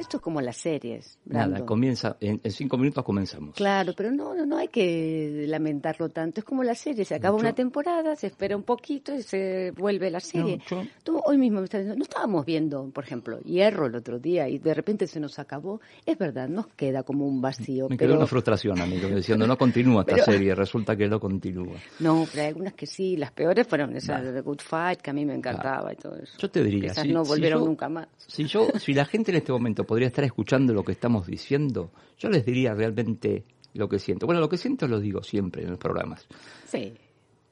esto es como las series. Nada, comienza, en, cinco minutos comenzamos. Claro, pero no, no, no hay que lamentarlo tanto. Es como la serie, se acaba una temporada, se espera un poquito y se vuelve la serie. Tú hoy mismo me estás diciendo, no estábamos viendo, por ejemplo, Hierro el otro día y de repente se nos acabó. Es verdad, nos queda como un vacío. Me quedó una frustración, amigo, diciendo, no continúa esta serie, resulta que no continúa. No, pero hay algunas que sí, las peores fueron esas de The Good Fight, que a mí me encantaba y todo eso. Yo te diría, esas no volvieron nunca más. Si yo, si la gente en este momento podría estar escuchando lo que estamos diciendo, yo les diría realmente lo que siento. Bueno, lo que siento lo digo siempre en los programas. Sí.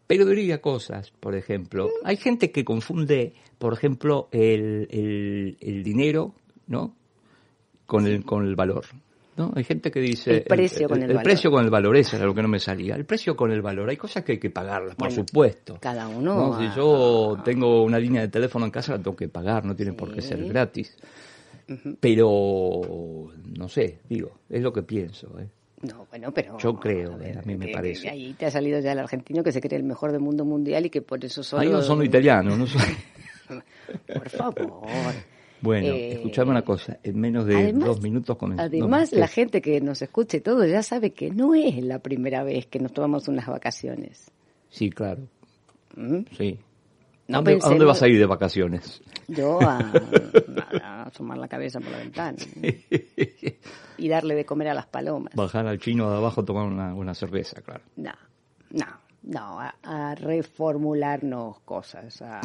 Pero diría cosas, por ejemplo, hay gente que confunde, por ejemplo, el, el, dinero, ¿no? Con el, con el valor. ¿no? Hay gente que dice... El precio con el, valor. El precio con el valor, eso era lo que no me salía. El precio con el valor. Hay cosas que hay que pagarlas, por supuesto. Cada uno... Si yo tengo una línea de teléfono en casa, la tengo que pagar, no tiene por qué ser gratis. Pero, no sé, digo, es lo que pienso. ¿eh? No, bueno, pero... Yo creo, a, mí me parece. Ahí te ha salido ya el argentino que se cree el mejor del mundo mundial y que por eso solo... Ahí no son italianos, no son... por favor. Bueno, eh, escuchame una cosa, en menos de dos minutos comenzamos. Además, la gente que nos escuche todo ya sabe que no es la primera vez que nos tomamos unas vacaciones. Sí, claro. ¿Mm? Sí. ¿A dónde vas a ir de vacaciones? Yo a, a, asomar la cabeza por la ventana y darle de comer a las palomas. Bajar al chino de abajo a tomar una, una cerveza, claro. No, no, no, a, reformularnos cosas, a,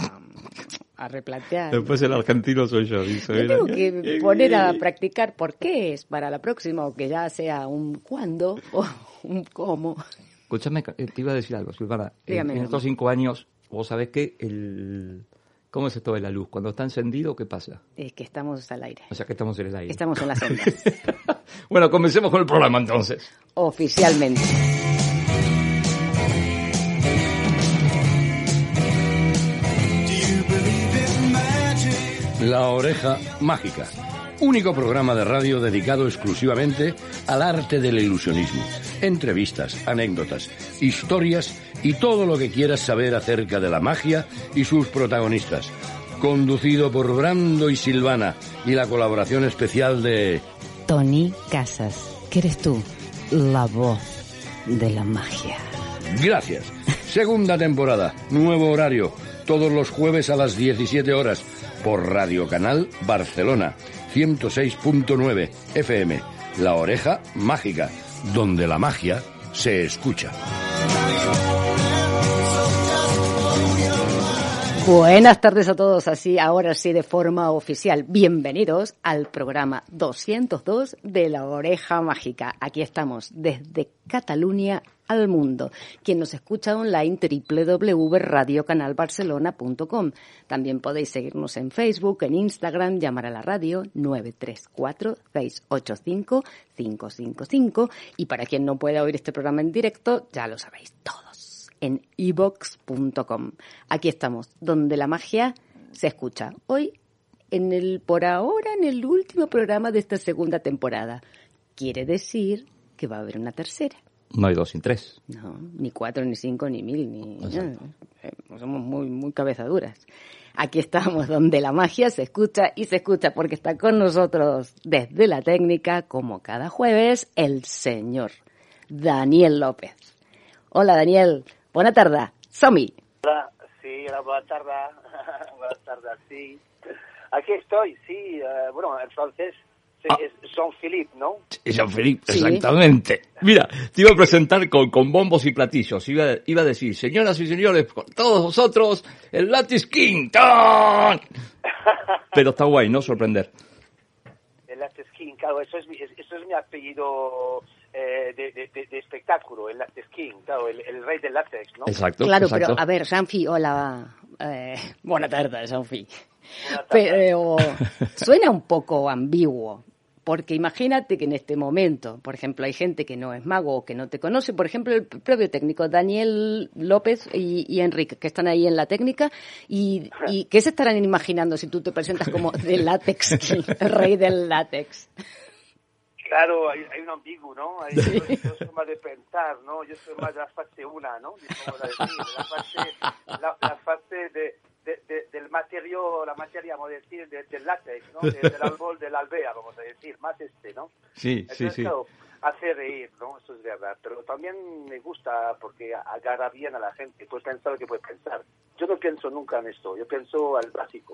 a, replantear. Después el argentino soy yo, dice. Yo tengo que poner a practicar por qué es para la próxima, o que ya sea un cuándo o un cómo. Escúchame, te iba a decir algo, Silvana. en estos cinco años Vos sabés que el... ¿Cómo es esto de la luz? Cuando está encendido, ¿qué pasa? Es que estamos al aire. O sea, que estamos en el aire. Estamos en las ondas. bueno, comencemos con el programa entonces. Oficialmente. La oreja mágica único programa de radio dedicado exclusivamente al arte del ilusionismo. Entrevistas, anécdotas, historias y todo lo que quieras saber acerca de la magia y sus protagonistas. Conducido por Brando y Silvana y la colaboración especial de... Tony Casas, que eres tú, la voz de la magia. Gracias. Segunda temporada, nuevo horario, todos los jueves a las 17 horas, por Radio Canal Barcelona 106.9 FM, La Oreja Mágica, donde la magia se escucha. Buenas tardes a todos, así ahora sí de forma oficial. Bienvenidos al programa 202 de La Oreja Mágica. Aquí estamos desde Cataluña al mundo. Quien nos escucha online www.radiocanalbarcelona.com. También podéis seguirnos en Facebook, en Instagram, llamar a la radio 934-685-555 y para quien no pueda oír este programa en directo, ya lo sabéis todos, en ebox.com. Aquí estamos, donde la magia se escucha. Hoy en el por ahora en el último programa de esta segunda temporada. Quiere decir que va a haber una tercera. No hay dos sin tres. No, ni cuatro, ni cinco, ni mil, ni... Eh, somos muy, muy cabezaduras. Aquí estamos donde la magia se escucha y se escucha porque está con nosotros desde la técnica, como cada jueves, el señor Daniel López. Hola Daniel, buena tarde. Somi. Hola, sí, hola, buena tarde. buenas tardes, sí. Aquí estoy, sí. Uh, bueno, entonces Ah. Es Jean-Philippe, ¿no? Jean-Philippe, exactamente. Mira, te iba a presentar con, con bombos y platillos. Iba, iba a decir, señoras y señores, con todos vosotros, el Latis King. Pero está guay, ¿no? Sorprender. El Latis King, claro, eso es mi, eso es mi apellido eh, de, de, de, espectáculo, el Latis King, claro, el, el, rey del látex, ¿no? Exacto. Claro, exacto. pero a ver, Jean-Philippe, hola. Eh, buena tarde, Jean-Philippe. Pero suena un poco ambiguo. Porque imagínate que en este momento, por ejemplo, hay gente que no es mago o que no te conoce, por ejemplo, el propio técnico Daniel López y, Enrique, que están ahí en la técnica, y, y ¿qué se estarán imaginando si tú te presentas como de látex, el rey del látex? Claro, hay, un ambiguo, ¿no? Hay, yo, soy más de pensar, ¿no? Yo soy más de la fase una, ¿no? la fase, la, fase de, del material, la materia, vamos a decir, de- del látex, ¿no? De- del árbol de la albea, vamos a decir, más este, ¿no? Sí, sí, Entonces, sí. claro, hace reír, ¿no? Eso es verdad. Pero también me gusta porque agarra bien a la gente, puedes pensar lo que puedes pensar. Yo no pienso nunca en esto, yo pienso al básico.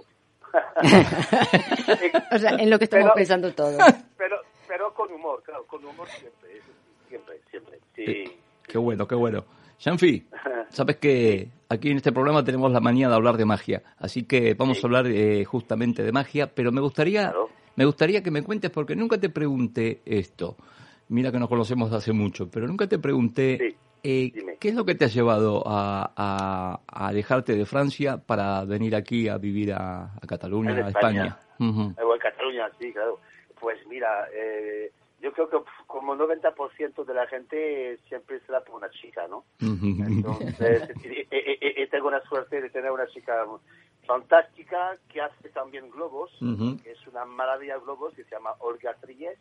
O sea, en lo que estamos Pero- pensando todos. pero, pero con humor, claro, con humor siempre, siempre, siempre. Sí. Qué bueno, qué bueno. Shanfi, sabes que aquí en este programa tenemos la manía de hablar de magia, así que vamos Sí. a hablar eh, justamente de magia, pero me gustaría, Claro. me gustaría que me cuentes porque nunca te pregunté esto. Mira que nos conocemos hace mucho, pero nunca te pregunté Sí, eh, qué es lo que te ha llevado a, a- a alejarte de Francia para venir aquí a vivir a, a Cataluña, En a España. España. En Cataluña, sí, claro. Pues mira, eh, yo creo que como 90% de la gente siempre será por una chica, ¿no? Entonces, tengo la suerte de tener una chica fantástica que hace también globos, que es una maravilla de globos que se llama Olga Trilles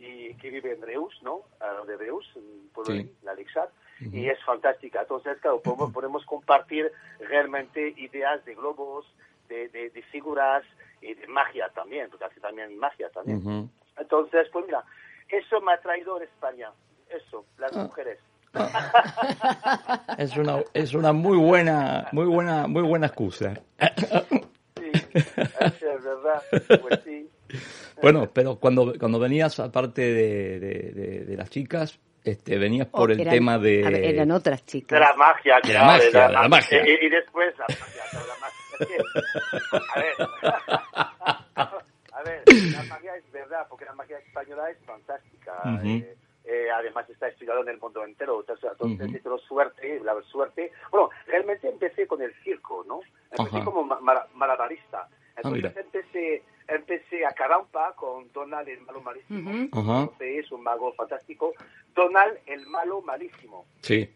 y que vive en Reus, ¿no? A lo de Reus, en Sí. la Lixat, y es fantástica. Entonces, claro, podemos, podemos compartir realmente ideas de globos, de, de- de figuras y de magia también, porque hace también magia también. Entonces, pues mira, eso me ha traído en España, eso, las Ah. mujeres. Es una, es una muy buena, muy buena, muy buena excusa. Sí, es verdad, pues sí. Bueno, pero cuando, cuando venías, aparte de, de, de- de las chicas, este, venías por Oh, el eran- tema de... ver, eran otras De chicas. la magia, De la magia, de la magia. Y, y después la magia, claro, la magia. Es que, a ver, a ver, la magia es verdad, porque la magia española es fantástica. Eh, eh, además está estudiado en el mundo entero, entonces, entonces tengo suerte, la suerte. Bueno, realmente empecé con el circo, ¿no? Empecé Ajá. como ma- mara- malabarista. Entonces mira. empecé, empecé a Carampa con Donald el malo malísimo. Que Es un mago fantástico. Donald el malo malísimo Sí.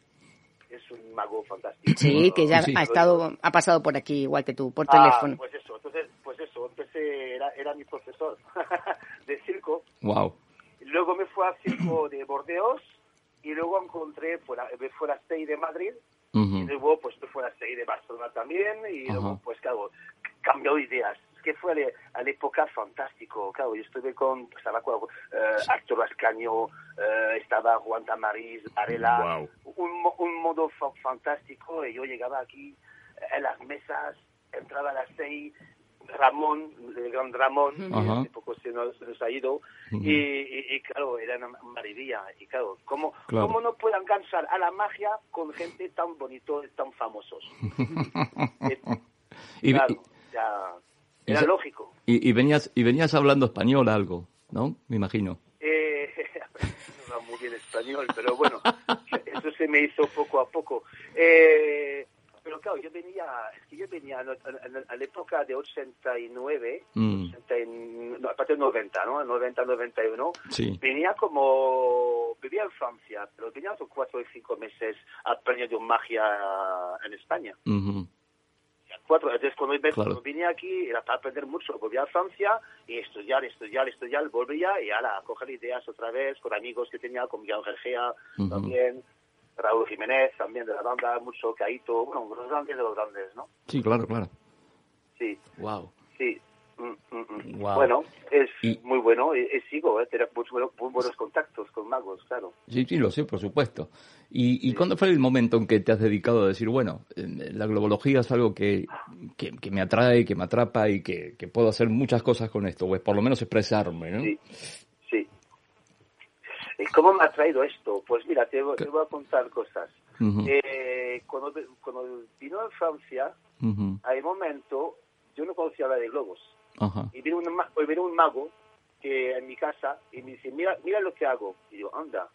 Es un mago fantástico. Sí, que ya Sí. ha estado, ha pasado por aquí igual que tú, por Ah, teléfono. pues eso, entonces, pues eso, empecé, era, era mi profesor de circo. Wow. Luego me fui al circo de Bordeos y luego encontré, fuera, me fui a la CEI de Madrid y luego pues a la CEI de Barcelona también y luego Ajá. pues claro, cambió de ideas. Que fue a la, a la época fantástico, claro, yo estuve con, estaba con eh, Arturo Ascaño, eh, estaba Juan Tamariz, Varela, Guau. un, un modo fa- fantástico y yo llegaba aquí en las mesas, entraba a las seis, Ramón, el gran Ramón, Ajá. hace poco se nos, se nos ha ido, y, y- y, claro, era una maravilla. Y claro, ¿cómo, Claro. ¿cómo no puedo enganchar a la magia con gente tan bonito tan famosos? Y, claro, ya, era se- lógico. y, y venías, y venías hablando español algo, ¿no? Me imagino. Eh, no hablo muy bien español, pero bueno, eso se me hizo poco a poco. Eh, pero claro, yo venía, es que yo venía a, la época de 89, Mm. 80 y- no, aparte de 90, ¿no? 90, 91, Sí. venía como, vivía en Francia, pero venía hace cuatro o cinco meses aprendiendo magia en España. Ujú. Cuatro, entonces cuando, Claro. cuando vine aquí era para aprender mucho, volvía a Francia y estudiar, estudiar, estudiar, volvía y ahora a coger ideas otra vez con amigos que tenía, con Miguel Gergea también, Raúl Jiménez también de la banda, mucho Caito, bueno, los grandes de los grandes, ¿no? Sí, claro, claro. Sí, Wow. sí. Mm, mm, mm. Bueno, es Y- muy bueno y, y sigo, eh, tener muy, bueno- muy buenos contactos con magos, claro. Sí, sí, lo sé, por supuesto. ¿Y, y cuándo fue el momento en que te has dedicado a decir, bueno, eh, la globología es algo que, que, que me atrae, que me atrapa y que, que puedo hacer muchas cosas con esto, o por lo menos expresarme, ¿no? Sí, sí. ¿Y cómo me ha traído esto? Pues mira, te, te voy a contar cosas. Eh, cuando, cuando vino en Francia, Ujú. hay un momento, yo no conocía la de globos. Ajá. Y vino un, ma- y vino un mago que en mi casa y me dice, mira, mira lo que hago. Y yo, anda,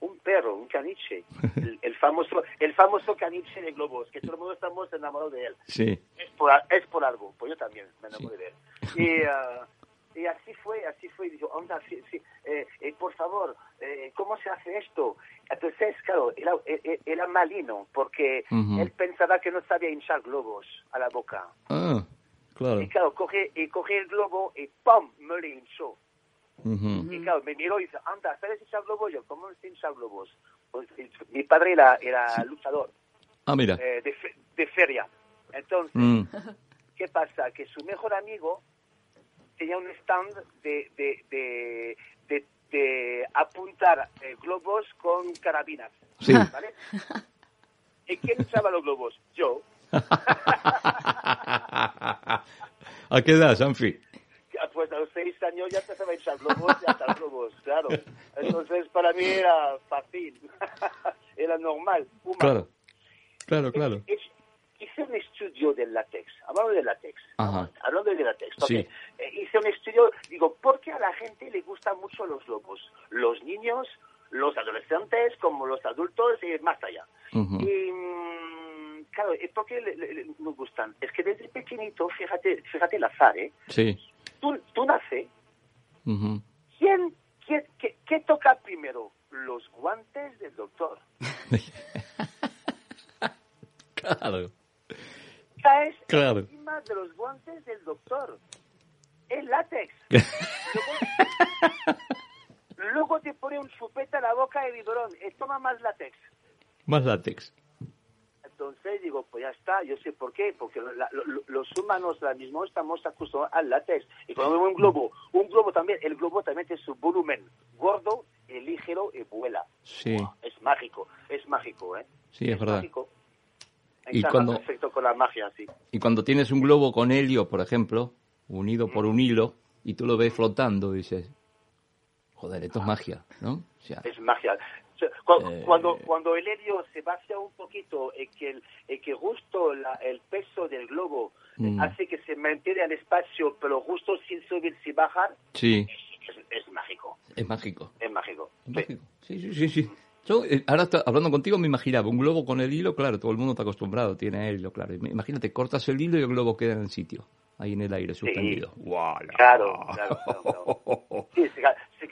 un perro, un caniche. El, el famoso el famoso caniche de globos, que todo el mundo estamos enamorados de él. Sí. Es por, es por algo, pues yo también me enamoré de él. Y, ah, y así fue, así fue. Y dijo, anda, sí, sí, eh, eh, por favor, eh, ¿cómo se hace esto? Entonces, claro, era, era- era malino, porque Ujú. él pensaba que no sabía hinchar globos a la boca. Ah, claro. Y claro, coge, y coge el globo y ¡pum! me lo hinchó. Y claro, me miró y dice, anda, ¿sabes hinchar globos? Yo, ¿cómo se hinchar globos? Pues, mi padre era, era luchador Ah, mira. eh, de, fe- de feria. Entonces, Mm. ¿qué pasa? Que su mejor amigo tenía un stand de, de, de, de, de apuntar eh, globos con carabinas. Sí. ¿Vale? ¿Y quién usaba los globos? Yo. ¿A qué edad, Sanfi? Pues a los seis años ya empezaba a echar globos y a echar globos, claro. Entonces para mí era fácil, era normal, humano. Claro, claro, claro. Hice- Hice un estudio del látex, hablando del látex, Ajá. hablando del látex, porque, Sí. eh, hice un estudio, digo, ¿por qué a la gente le gustan mucho los globos? Los niños, los adolescentes, como los adultos y más allá. Ujú. Y, mm, claro, ¿y ¿por qué le- le- nos gustan? Es que desde pequeñito, fíjate, fíjate el azar, ¿eh? Sí. Tú, tú naces, Ujú. ¿quién, quién- qué, qué toca primero? Los guantes del doctor. Claro, Caes Claro. encima de los guantes del doctor. Es látex. Luego, luego te pone un chupete a la boca de biberón. Toma más látex. Más látex. Entonces digo, pues ya está, yo sé por qué, porque la- lo- los humanos ahora mismo estamos acostumbrados al látex. Y cuando vemos un globo, un globo también, el globo también tiene su volumen gordo, y ligero y vuela. Sí, Es mágico, es mágico, ¿eh? sí, es verdad. mágico. Y cuando- perfecto con la magia, sí. Y cuando tienes un globo con helio, por ejemplo, unido por un hilo, y tú lo ves flotando, dices, joder, esto es magia, ¿no? O sea, es magia. O sea, cu- Eh. Cuando, cuando el helio se vacía un poquito y que, el, y que justo la- el peso del globo eh, Mm. hace que se mantenga en el espacio, pero justo sin subir, sin bajar, sí, es, es mágico, es mágico. es mágico. es Sí. mágico. Sí, sí, sí, sí. Yo, eh, ahora está- hablando contigo me imaginaba un globo con el hilo, claro, todo el mundo está acostumbrado, tiene hilo, claro. Imagínate, cortas el hilo y el globo queda en el sitio, ahí en el aire, suspendido. Claro, claro, claro, claro. Sí,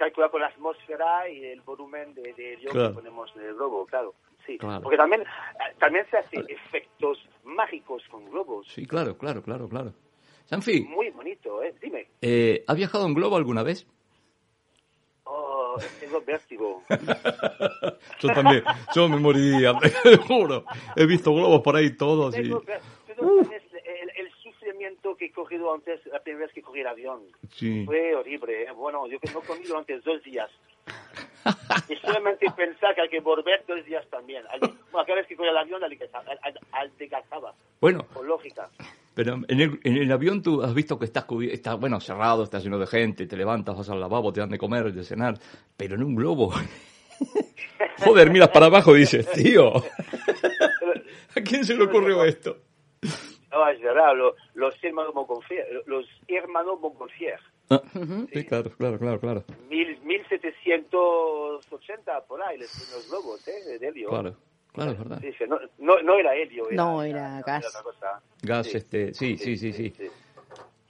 se, ca- se calcula con la atmósfera y el volumen de, de helio Claro. que ponemos en el globo, claro. Sí, Claro. porque también, eh, también se hacen efectos mágicos con globos. Sí, claro, claro, claro, claro. Sanfi, Muy bonito, ¿eh? Dime. eh, ¿has viajado en globo alguna vez? Oh, tengo vértigo. Yo también, yo me moriría, te juro. He visto globos por ahí todos y... Tengo ver- tú no tienes el, el sufrimiento que he cogido antes, la primera vez que cogí el avión. Sí. Fue horrible. ¿eh? Bueno, yo que no he comido antes dos días. Y solamente pensar que hay que volver dos días también. Al- Bueno, cada vez que cogí el avión, adelgazaba, Bueno, por lógica. pero en el, en el avión tú has visto que estás está bueno, cerrado, está lleno de gente, te levantas, vas al lavabo, te dan de comer, de cenar, pero en un globo. Joder, miras para abajo y dices, tío, ¿a quién se le ocurrió esto? No, es verdad, lo- los hermanos Montgolfier, los hermanos Montgolfier, Ah, sí, claro, claro, claro, claro. mil, 1780 por ahí, primeros globos, ¿eh? De helio. Claro, claro, es verdad. Sí, sí, no, no, no era helio. No, era gas. otra cosa. Gas, Sí. este, sí, sí, sí, sí.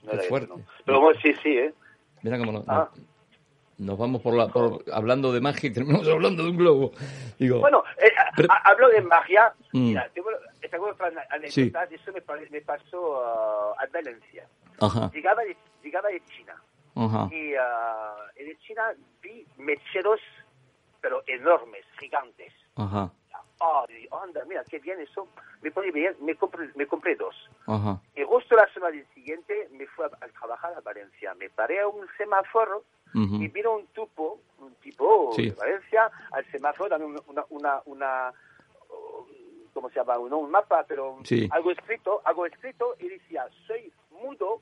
No Qué era fuerte. no. Pero bueno, sí, sí, ¿eh? Mira cómo nos, Ah. Nos vamos por la, por, hablando de magia y terminamos hablando de un globo. Digo, Bueno, eh, Pero- ha- hablo de magia. Mm. Mira, tengo, tengo otra anécdota. Eso me, me pasó ah, a Valencia. ajá, Llegaba de, llegaba de China. ajá, Y y de China vi mecheros, pero enormes, gigantes. ajá, Y, anda, mira, qué bien eso. Me pone bien, me compré, me compré dos. ajá, Y justo la semana siguiente me fui a, a trabajar a Valencia. Me paré a un semáforo y vino un tipo, un tipo Sí. de Valencia, al semáforo, dame una, una, una, una, ¿cómo se llama? No un mapa, pero Sí. algo escrito, algo escrito, y decía, soy mudo,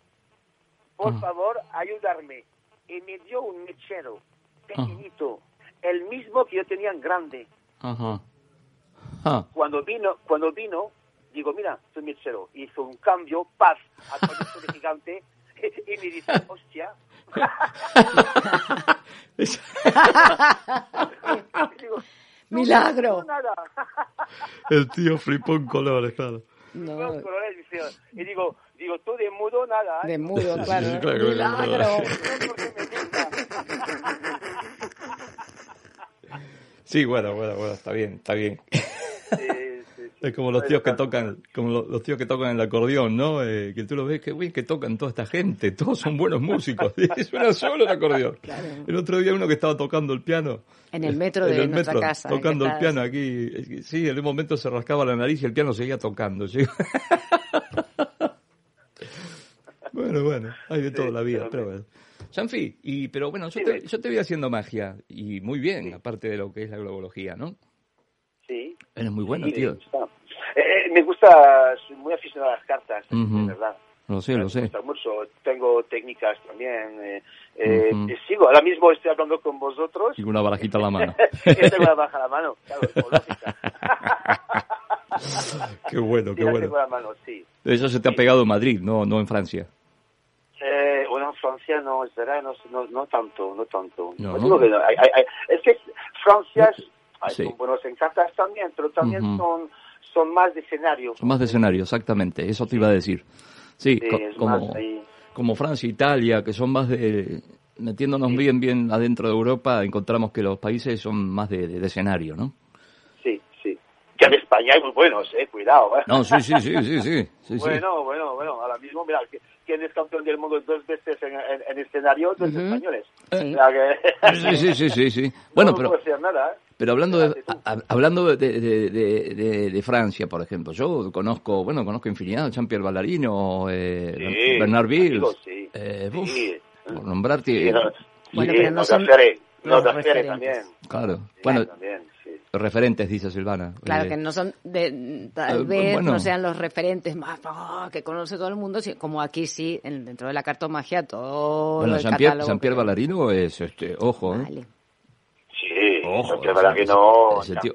por favor, ayudarme. Y me dio un mechero, pequeñito, el mismo que yo tenía en grande. ajá, ah, Cuando vino, cuando vino, digo, mira, soy mechero. Hizo un cambio, paz, a proyecto de gigante, y me dice, hostia. Digo, no, Milagro. no, nada. el tío flipó en colores, claro. No, colores, dice, y digo, digo, tú de mudo, nada. ¿eh? de mudo, Sí, claro. sí, claro, claro, Milagro. Sí, bueno, bueno, bueno, está bien, está bien. Es como los tíos que tocan, como lo- los tíos que tocan el acordeón, ¿no? Eh, que tú lo ves, que bien que tocan toda esta gente, todos son buenos músicos. Y suena solo el acordeón. Claro. El otro día uno que estaba tocando el piano. En el metro en de el nuestra metro, casa, Tocando el piano aquí. Sí, en un momento se rascaba la nariz y el piano seguía tocando. ¿sí? bueno, bueno, hay de todo la vida, pero bueno. Sanfi, y, pero bueno, yo te, yo te vi haciendo magia, y muy bien, aparte de lo que es la globología, ¿no? Sí. Eres muy bueno, tío. Eh, eh, me gusta, soy muy aficionado a las cartas, de verdad. Lo sé, lo sé. mucho. Tengo técnicas también. Eh, eh, Sigo, ahora mismo estoy hablando con vosotros. Y una barajita a la mano. tengo una baraja a la mano, claro, qué bueno, qué sí, bueno. La mano, sí. Eso se te ha pegado en Madrid, no, no en Francia. Eh, bueno, en Francia no, es verdad, no, no, no tanto, no tanto. No, Pues ¿no? que hay- hay- hay- es que Francia es- hay Sí. en cartas también, pero también son, son más de escenario. Son más de escenario, exactamente, eso te iba a decir. Sí, Sí, co- como, como Francia, Italia, que son más de... Metiéndonos bien, bien adentro de Europa, encontramos que los países son más de, de- de escenario, ¿no? Sí, sí. Que en España hay muy buenos, eh, cuidado. eh. No, sí, sí, sí, sí, sí. Bueno, bueno, bueno, ahora mismo, mira, que- ¿quién es campeón del mundo dos veces en, en, en escenario? Dos Ujú. españoles. Sí. Sí, sí, sí, sí. Bueno, no pero... puedo hacer nada, ¿eh? Pero hablando de, a- hablando de, de, de- de- de Francia, por ejemplo, yo conozco, bueno, conozco infinidad, Jean-Pierre Ballarino, eh, Sí, Bernard Bills, sí. eh, Sí. por nombrarte, Sí, no, Bueno, sí, pero no no son los también. claro, Sí, bueno, también. Referentes, dice Silvana. Claro, Eh, que no son, de, tal Eh, vez bueno. no sean los referentes más ah, que conoce todo el mundo, como aquí sí, en- dentro de la cartomagia, todo Bueno, Jean-Pierre Jean-Pierre que- Ballarino es, este, ojo, ¿eh? Vale. Sí, Ojo, que verdad que no. ese tío,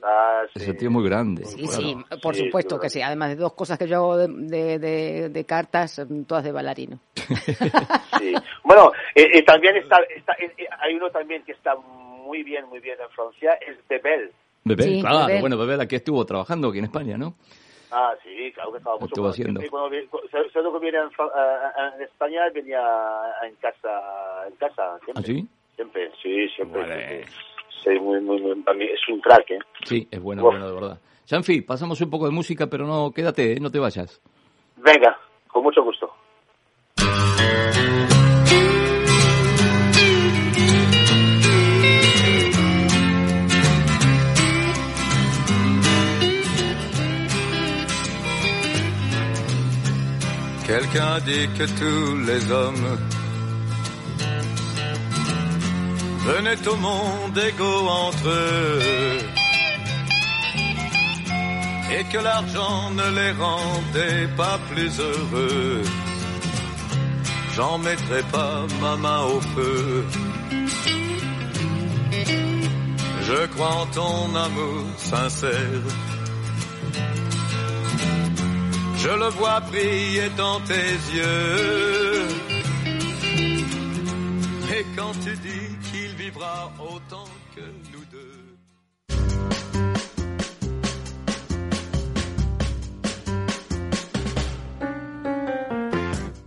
ese muy grande. Sí, Bueno, sí, por sí, supuesto que sí. Además de dos cosas que yo hago de, de, de- de cartas, todas de bailarino. Sí. Bueno, eh, eh, también está, está eh, hay uno también que está muy bien, muy bien en Francia, es Bebel. Bebel, Sí, claro, Bebel. bueno, Bebel aquí estuvo trabajando aquí en España, ¿no? Ah, sí, claro que estaba mucho Estuvo cuando- haciendo. cuando vi- cu- se- Solo que viene en, eh, en España venía en casa, en casa, siempre. ¿Ah, sí? Siempre, sí, siempre. Vale. sí, muy, muy, muy, para mí es un crack, ¿eh? Sí, es bueno, Uf. bueno, de verdad. Jean-Phi, pasamos un poco de música, pero no, quédate, ¿eh? no te vayas. Venga, con mucho gusto. Quelqu'un dit que tous les hommes venaient au monde égaux entre eux et que l'argent ne les rendait pas plus heureux. J'en mettrai pas ma main au feu. Je crois en ton amour sincère. Je le vois briller dans tes yeux. Et quand tu dis qu'il vivra autant que nous deux.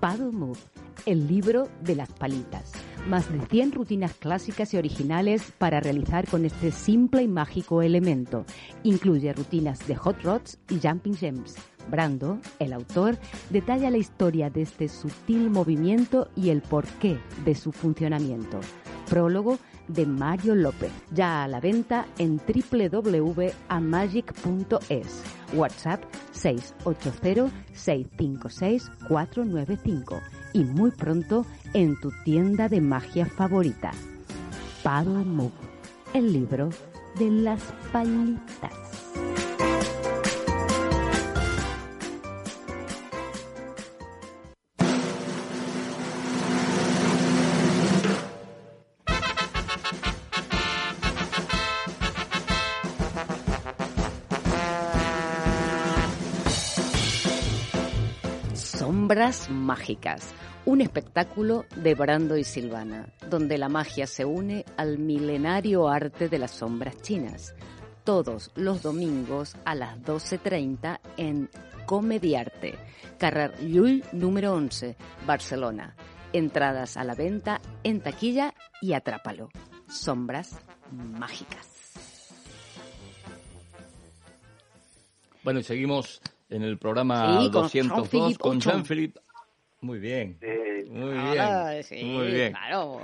Paddle Move, el libro de las palitas. Más de 100 rutinas clásicas y originales para realizar con este simple y mágico elemento. Incluye rutinas de hot rods y jumping gems. Brando, el autor, detalla la historia de este sutil movimiento y el porqué de su funcionamiento. Prólogo de Mario López, ya a la venta en www.amagic.es. WhatsApp 680-656-495 y muy pronto en tu tienda de magia favorita. Paddle Move, el libro de las palitas. Sombras Mágicas, un espectáculo de Brando y Silvana, donde la magia se une al milenario arte de las sombras chinas. Todos los domingos a las 12.30 en Comediarte, Carrer Llull número 11, Barcelona. Entradas a la venta en taquilla y atrápalo. Sombras Mágicas. Bueno, y seguimos en el programa Sí, con 202 Jean-Philippe con. Jean-Philippe. Muy bien, Eh, muy bien, Ah, sí, muy bien. Claro.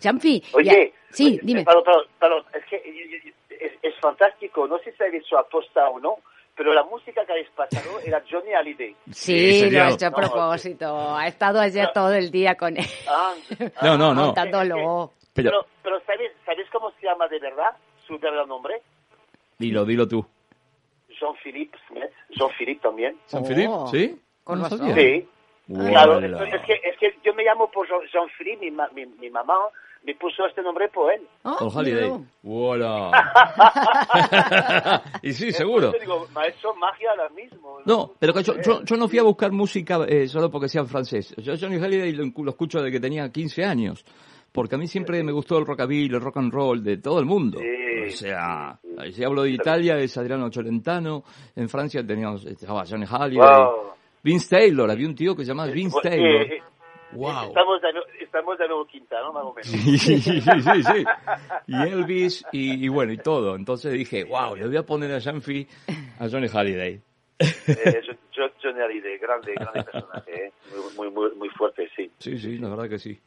Jean-Phi, Oye, ya- sí, oye, dime. Perdón, perdón, perdón, es que es, es fantástico, no sé si habéis hecho aposta o no, pero la música que habéis pasado era Johnny Hallyday. Sí, sería- lo he hecho a No, propósito. Ha estado ayer todo el día con él, Ah, No, no, no. contándolo. Pero, Pero, pero ¿sabéis, ¿sabéis cómo se llama de verdad? Su verdadero nombre. dilo, dilo tú. Jean-Philippe Smith. Jean-Philippe también. ¿San Oh? ¿Sí? con No razón. Sí. Claro, es, es que, es que yo me llamo por Jean- Jean-Philippe, mi, mi, mi mamá me puso este nombre por él. Oh, Holiday. Hola. y sí, seguro. Entonces digo, maestro magia ahora mismo. No, pero que yo, yo, yo no fui a buscar música eh, solo porque sea en francés. Yo Johnny Halliday lo, lo escucho desde que tenía 15 años. Porque a mí siempre me gustó el rockabilly, el rock and roll de todo el mundo. Sí, o sea, si hablo de Italia es Adriano Cholentano, en Francia teníamos estaba Johnny Halliday, Wow. Vince Taylor, había un tío que se llamaba Vince Pues, Taylor. eh, eh, wow. Estamos de, nu- estamos de nuevo quinta, ¿no? Más o menos. Sí, sí, sí, sí. Y Elvis y, y bueno, y todo. Entonces dije, wow, le voy a poner a Janfi a Johnny Halliday. Eh, Johnny Hallyday, grande, grande personaje, ¿eh? muy, muy, muy, muy fuerte, sí. Sí, sí, la verdad que sí.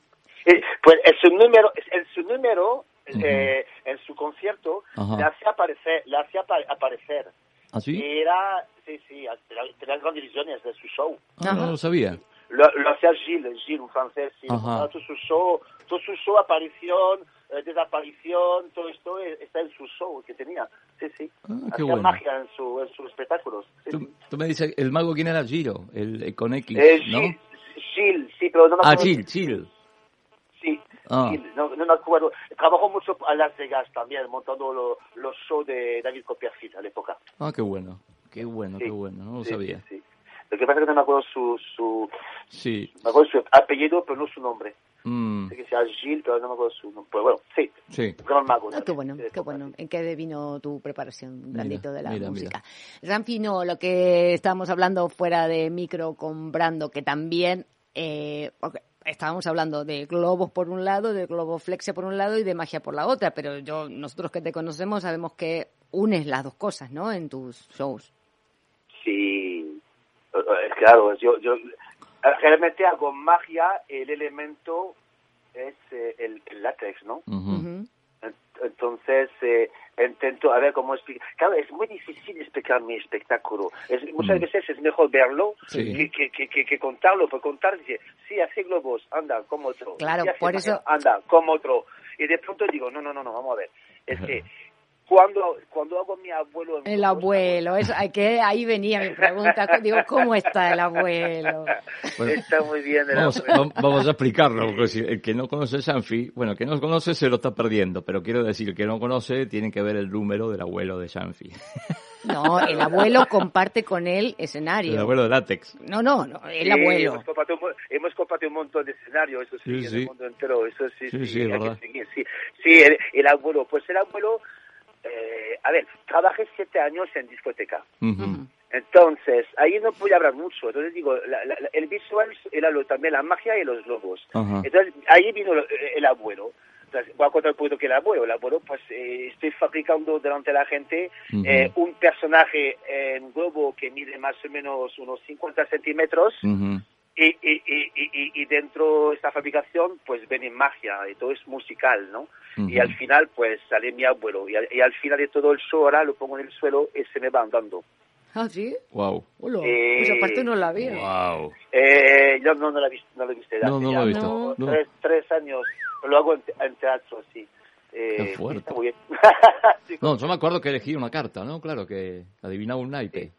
Eh, Pues en su número, en su número, eh, en su concierto, Ajá. le hacía aparecer, le hacía apa- aparecer. ¿Ah, sí? Era, sí, sí, tenía, grandes visiones de su show. Ah, no lo sabía. Lo, lo hacía Gilles, Gilles, un francés, sí. Todo su show, todo su show, aparición, eh, desaparición, todo esto eh, está en su show que tenía. Sí, sí. Ah, qué hacía bueno. magia en, su, en sus espectáculos. Sí, Tú, sí. tú me dices, ¿el mago quién era? Giro, el, el con X, Eh, ¿no? Gilles, Gilles, sí, pero no me Ah, Chill. Sí, Ah. no, no me acuerdo. Trabajó mucho a Las Vegas también, montando lo- los shows de David Copperfield a la época. Ah, qué bueno. Qué bueno, Sí, qué bueno. No lo sí, sabía. sí, sí. Lo que pasa es que no me acuerdo su, su, Sí. me acuerdo su apellido, pero no su nombre. Mm, Sé que sea Gilles, pero no me acuerdo su nombre. Pero bueno, sí, sí. gran mago. Ah, qué bueno, qué bueno. ¿En qué devino tu preparación, grandito de la mira, música? Rampi, no, lo que estábamos hablando fuera de micro con Brando, que también, eh, estábamos hablando de globos por un lado, de globoflexia por un lado y de magia por la otra, pero yo, nosotros que te conocemos sabemos que unes las dos cosas, ¿no? En tus shows. Sí, claro, yo, yo realmente hago magia, el elemento es eh, el, el látex, ¿no? Ujú. Ent- Entonces, eh, intento a ver cómo explicar. Claro, es muy difícil explicar mi espectáculo. Es, muchas Mm. veces es mejor verlo Sí. que, que, que, que- que contarlo. Por contar, dice, sí, hace globos, anda, como otro. Claro, Sí, por magia, eso- Anda, como otro. Y de pronto digo, no, no, no, no, vamos a ver. Es que cuando, cuando hago mi abuelo... en El abuelo, hay que, ahí venía mi pregunta. Digo, ¿cómo está el abuelo? Bueno, Está muy bien el Vamos, abuelo. vamos a explicarlo, porque si el que no conoce Sanfi, bueno, el que no conoce se lo está perdiendo, pero quiero decir, el que no conoce tiene que ver el número del abuelo de Sanfi, No, el abuelo comparte con él el escenario. abuelo de látex. No, no, no, el Sí, abuelo. Hemos compartido, un mo- hemos compartido un montón de escenarios, eso sí, Sí, en el mundo entero, eso sí, Sí, sí, sí, es el, el abuelo, pues el abuelo, eh, a ver, trabajé siete años en discoteca. Entonces, ahí no pude hablar mucho. Entonces digo, la- la- la- el visual era lo, también la magia y los globos. Ajá. Entonces, ahí vino lo- el abuelo. Entonces, voy a contar un poquito que el abuelo. El abuelo, pues, eh, estoy fabricando delante de la gente eh, un personaje en globo que mide más o menos unos 50 centímetros. Y, y, y, dentro de esta fabricación, pues viene magia y todo es musical, ¿no? Y al final, pues sale mi abuelo. Y al, y al final de todo el show, ahora lo pongo en el suelo y se me va andando. ¿Ah, sí? Wow. Hola. Eh, Esa parte no la vi. Wow. Eh, yo no, no lo he visto. No lo he visto No, no lo he ya visto, no. Tres, tres años. Lo hago en, te- en teatro, sí. Eh, Qué fuerte. Está muy bien. Sí, No, yo me acuerdo que elegí una carta, ¿no? Claro, que adivinaba un naipe.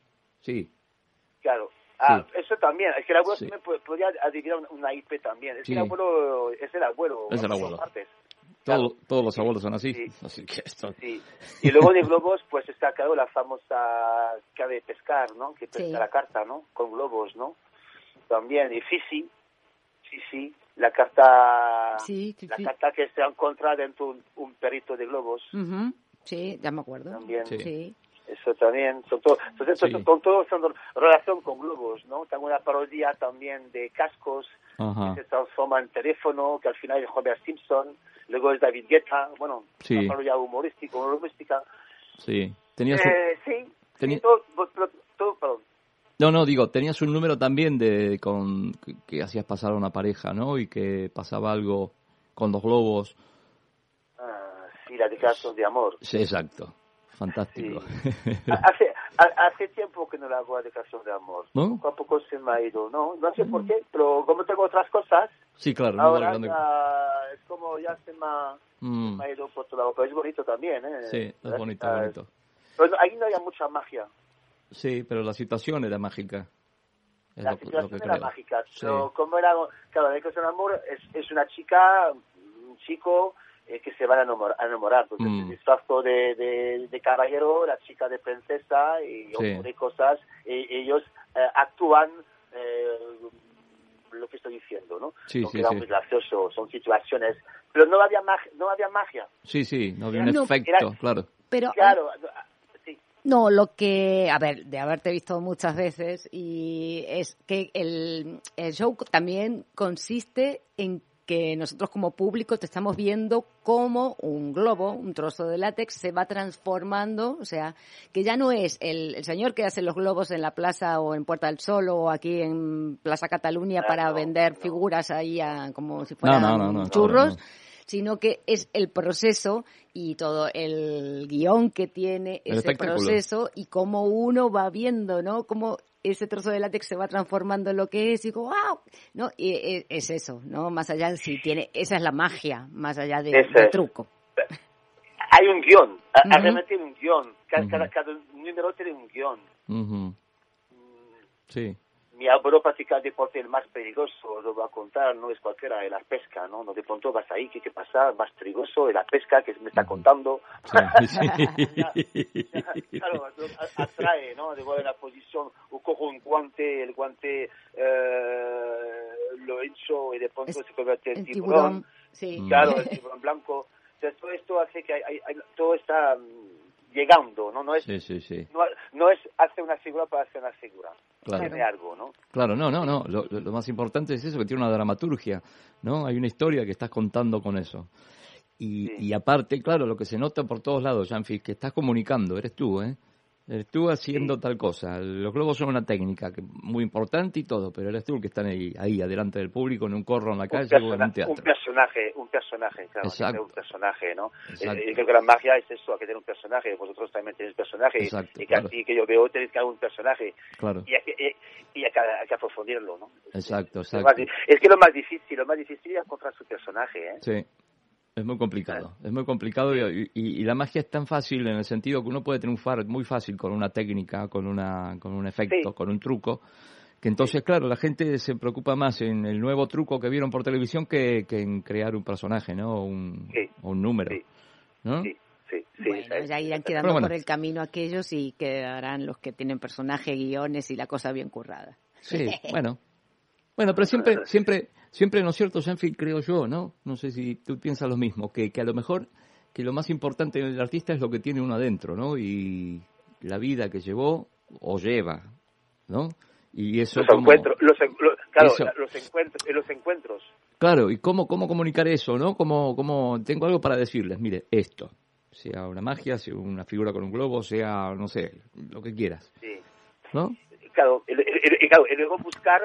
Sí. claro. Ah, Sí. eso también. Es que el abuelo Sí. también po- podría adivinar una- IP también. Es Sí. que el abuelo es el abuelo. Es el abuelo. partes. Todo- Claro. Todos los abuelos son así. Sí. Así que esto... Sí. Y luego de globos, pues está claro la famosa que de pescar, ¿no? Que pesca Sí. la carta, ¿no? Con globos, ¿no? También. Y Fisi, Fisi, la carta, Sí, sí, la sí. carta que se encuentra dentro un, un perrito de globos. Ujú. Sí, ya me acuerdo. También. Sí. Eso también. Son todo, entonces, Sí. son, todo son relación con globos, ¿no? Tengo una parodia también de cascos Ajá. que se transforma en teléfono, que al final es Homer Simpson, luego es David Guetta, bueno, Sí. una parodia humorística, humorística. Sí. Tenías un... Eh, sí, Tenía- sí, todo, todo, todo- perdón. No, no, digo, tenías un número también de con que, que hacías pasar a una pareja, ¿no? Y que pasaba algo con los globos. Ah, sí, la declaración de amor. Sí, exacto. Fantástico. Hace, Ha- Hace tiempo que no le hago declaración de amor. ¿No? Poco a poco se me ha ido, ¿no? No sé por qué, pero como tengo otras cosas, Sí, claro. no ahora ya es como ya se me ha, Mm, me ha ido por otro lado. Pero es bonito también, ¿eh? Sí, es bonito, Ah, bonito. Pero no- ahí no había mucha magia. Sí, pero la situación era mágica. Es La lo, lo situación que era creo. mágica. Sí. Pero como era, claro, la declaración de amor es, es una chica, un chico eh, que se van a enamorar. A enamorar. Entonces, Mm. el disfrazo de, de, de caballero, la chica de princesa y Sí. ocurre cosas. Y ellos eh, actúan eh, lo que estoy diciendo, ¿no? Sí, Lo sí, que era sí. muy gracioso, son situaciones. Pero no había, mag- no había magia. Sí, sí, no había un No, efecto, era- claro. Pero Claro, sí. No, lo que, a ver, de haberte visto muchas veces, y es que el, el show también consiste en que nosotros como público te estamos viendo como un globo, un trozo de látex, se va transformando, o sea, que ya no es el, el señor que hace los globos en la plaza o en Puerta del Sol o aquí en Plaza Cataluña Ah, para no, vender no. figuras ahí a- como si fueran no, no, no, churros, no, no. sino que es el proceso y todo el guion que tiene El ese espectáculo. proceso y cómo uno va viendo, ¿no? Cómo ese trozo de látex se va transformando en lo que es y digo, wow, ¿no? Y e- es eso, ¿no? Más allá de si tiene, esa es la magia, más allá de, Ese de es. truco. Hay un guion, a- Ujú. realmente hay un guion. Cada, cada, cada número tiene un guion. Sí, mi abuelo practica el deporte el más peligroso, lo voy a contar, no es cualquiera, es la pesca, ¿no? No de pronto vas ahí, ¿qué, qué pasa? Más peligroso es la pesca que me está contando. sí, sí. claro, atrae, ¿no? De en la posición, o cojo un guante, el guante eh, lo hincho y de pronto Es- se convierte en tiburón. tiburón, sí. Mm. Claro, el tiburón blanco. Entonces, todo esto hace que hay- hay- hay- todo está mm, llegando, ¿no? No es, Sí, sí, sí. no, no es hacer una figura para hacer una figura. Claro. Tiene algo, ¿no? Claro, no, no, no. Lo, lo- más importante es eso, que tiene una dramaturgia, ¿no? Hay una historia que estás contando con eso. Y, Sí. y aparte, claro, lo que se nota por todos lados, Janfi, que estás comunicando, eres tú, ¿eh? Eres tú haciendo tal cosa. Los globos son una técnica que muy importante y todo, pero eres tú el que está ahí, ahí adelante del público, en un corro en la un, calle o en un un teatro. personaje, un personaje, claro, Exacto. un personaje, ¿no? Exacto. Eh, yo creo que la magia es eso, hay que tener un personaje, vosotros también tenéis personaje, Exacto, y que claro. así que yo veo tenéis que haber un personaje, Claro, y hay que, y, y hay que, hay que aprofundirlo, ¿no? exacto, exacto. es que lo más difícil, lo más difícil es encontrar su personaje, ¿eh? Sí, es muy complicado. Es muy complicado y, y- y la magia es tan fácil en el sentido que uno puede triunfar muy fácil con una técnica, con, una, con un efecto, Sí. con un truco. Que entonces, claro, la gente se preocupa más en el nuevo truco que vieron por televisión que, que en crear un personaje, ¿no? O un, Sí. o un número. Sí. ¿no? Sí, sí, sí. Bueno, ya irán quedando bueno. por el camino aquellos y quedarán los que tienen personaje, guiones y la cosa bien currada. Sí, bueno. Bueno, pero siempre, siempre, siempre, ¿no es cierto, Sanfield, creo yo, ¿no? No sé si tú piensas lo mismo, que, que a lo mejor que lo más importante del artista es lo que tiene uno adentro, ¿no? Y la vida que llevó o lleva, ¿no? Y eso los como- encuentros, los, claro, Eso. los encuentros, los encuentros. Claro, y cómo, cómo comunicar eso, ¿no? Como, como tengo algo para decirles, mire, esto, sea una magia, sea una figura con un globo, sea, no sé, lo que quieras, Sí. ¿no? Claro, el- el- el- claro, luego buscar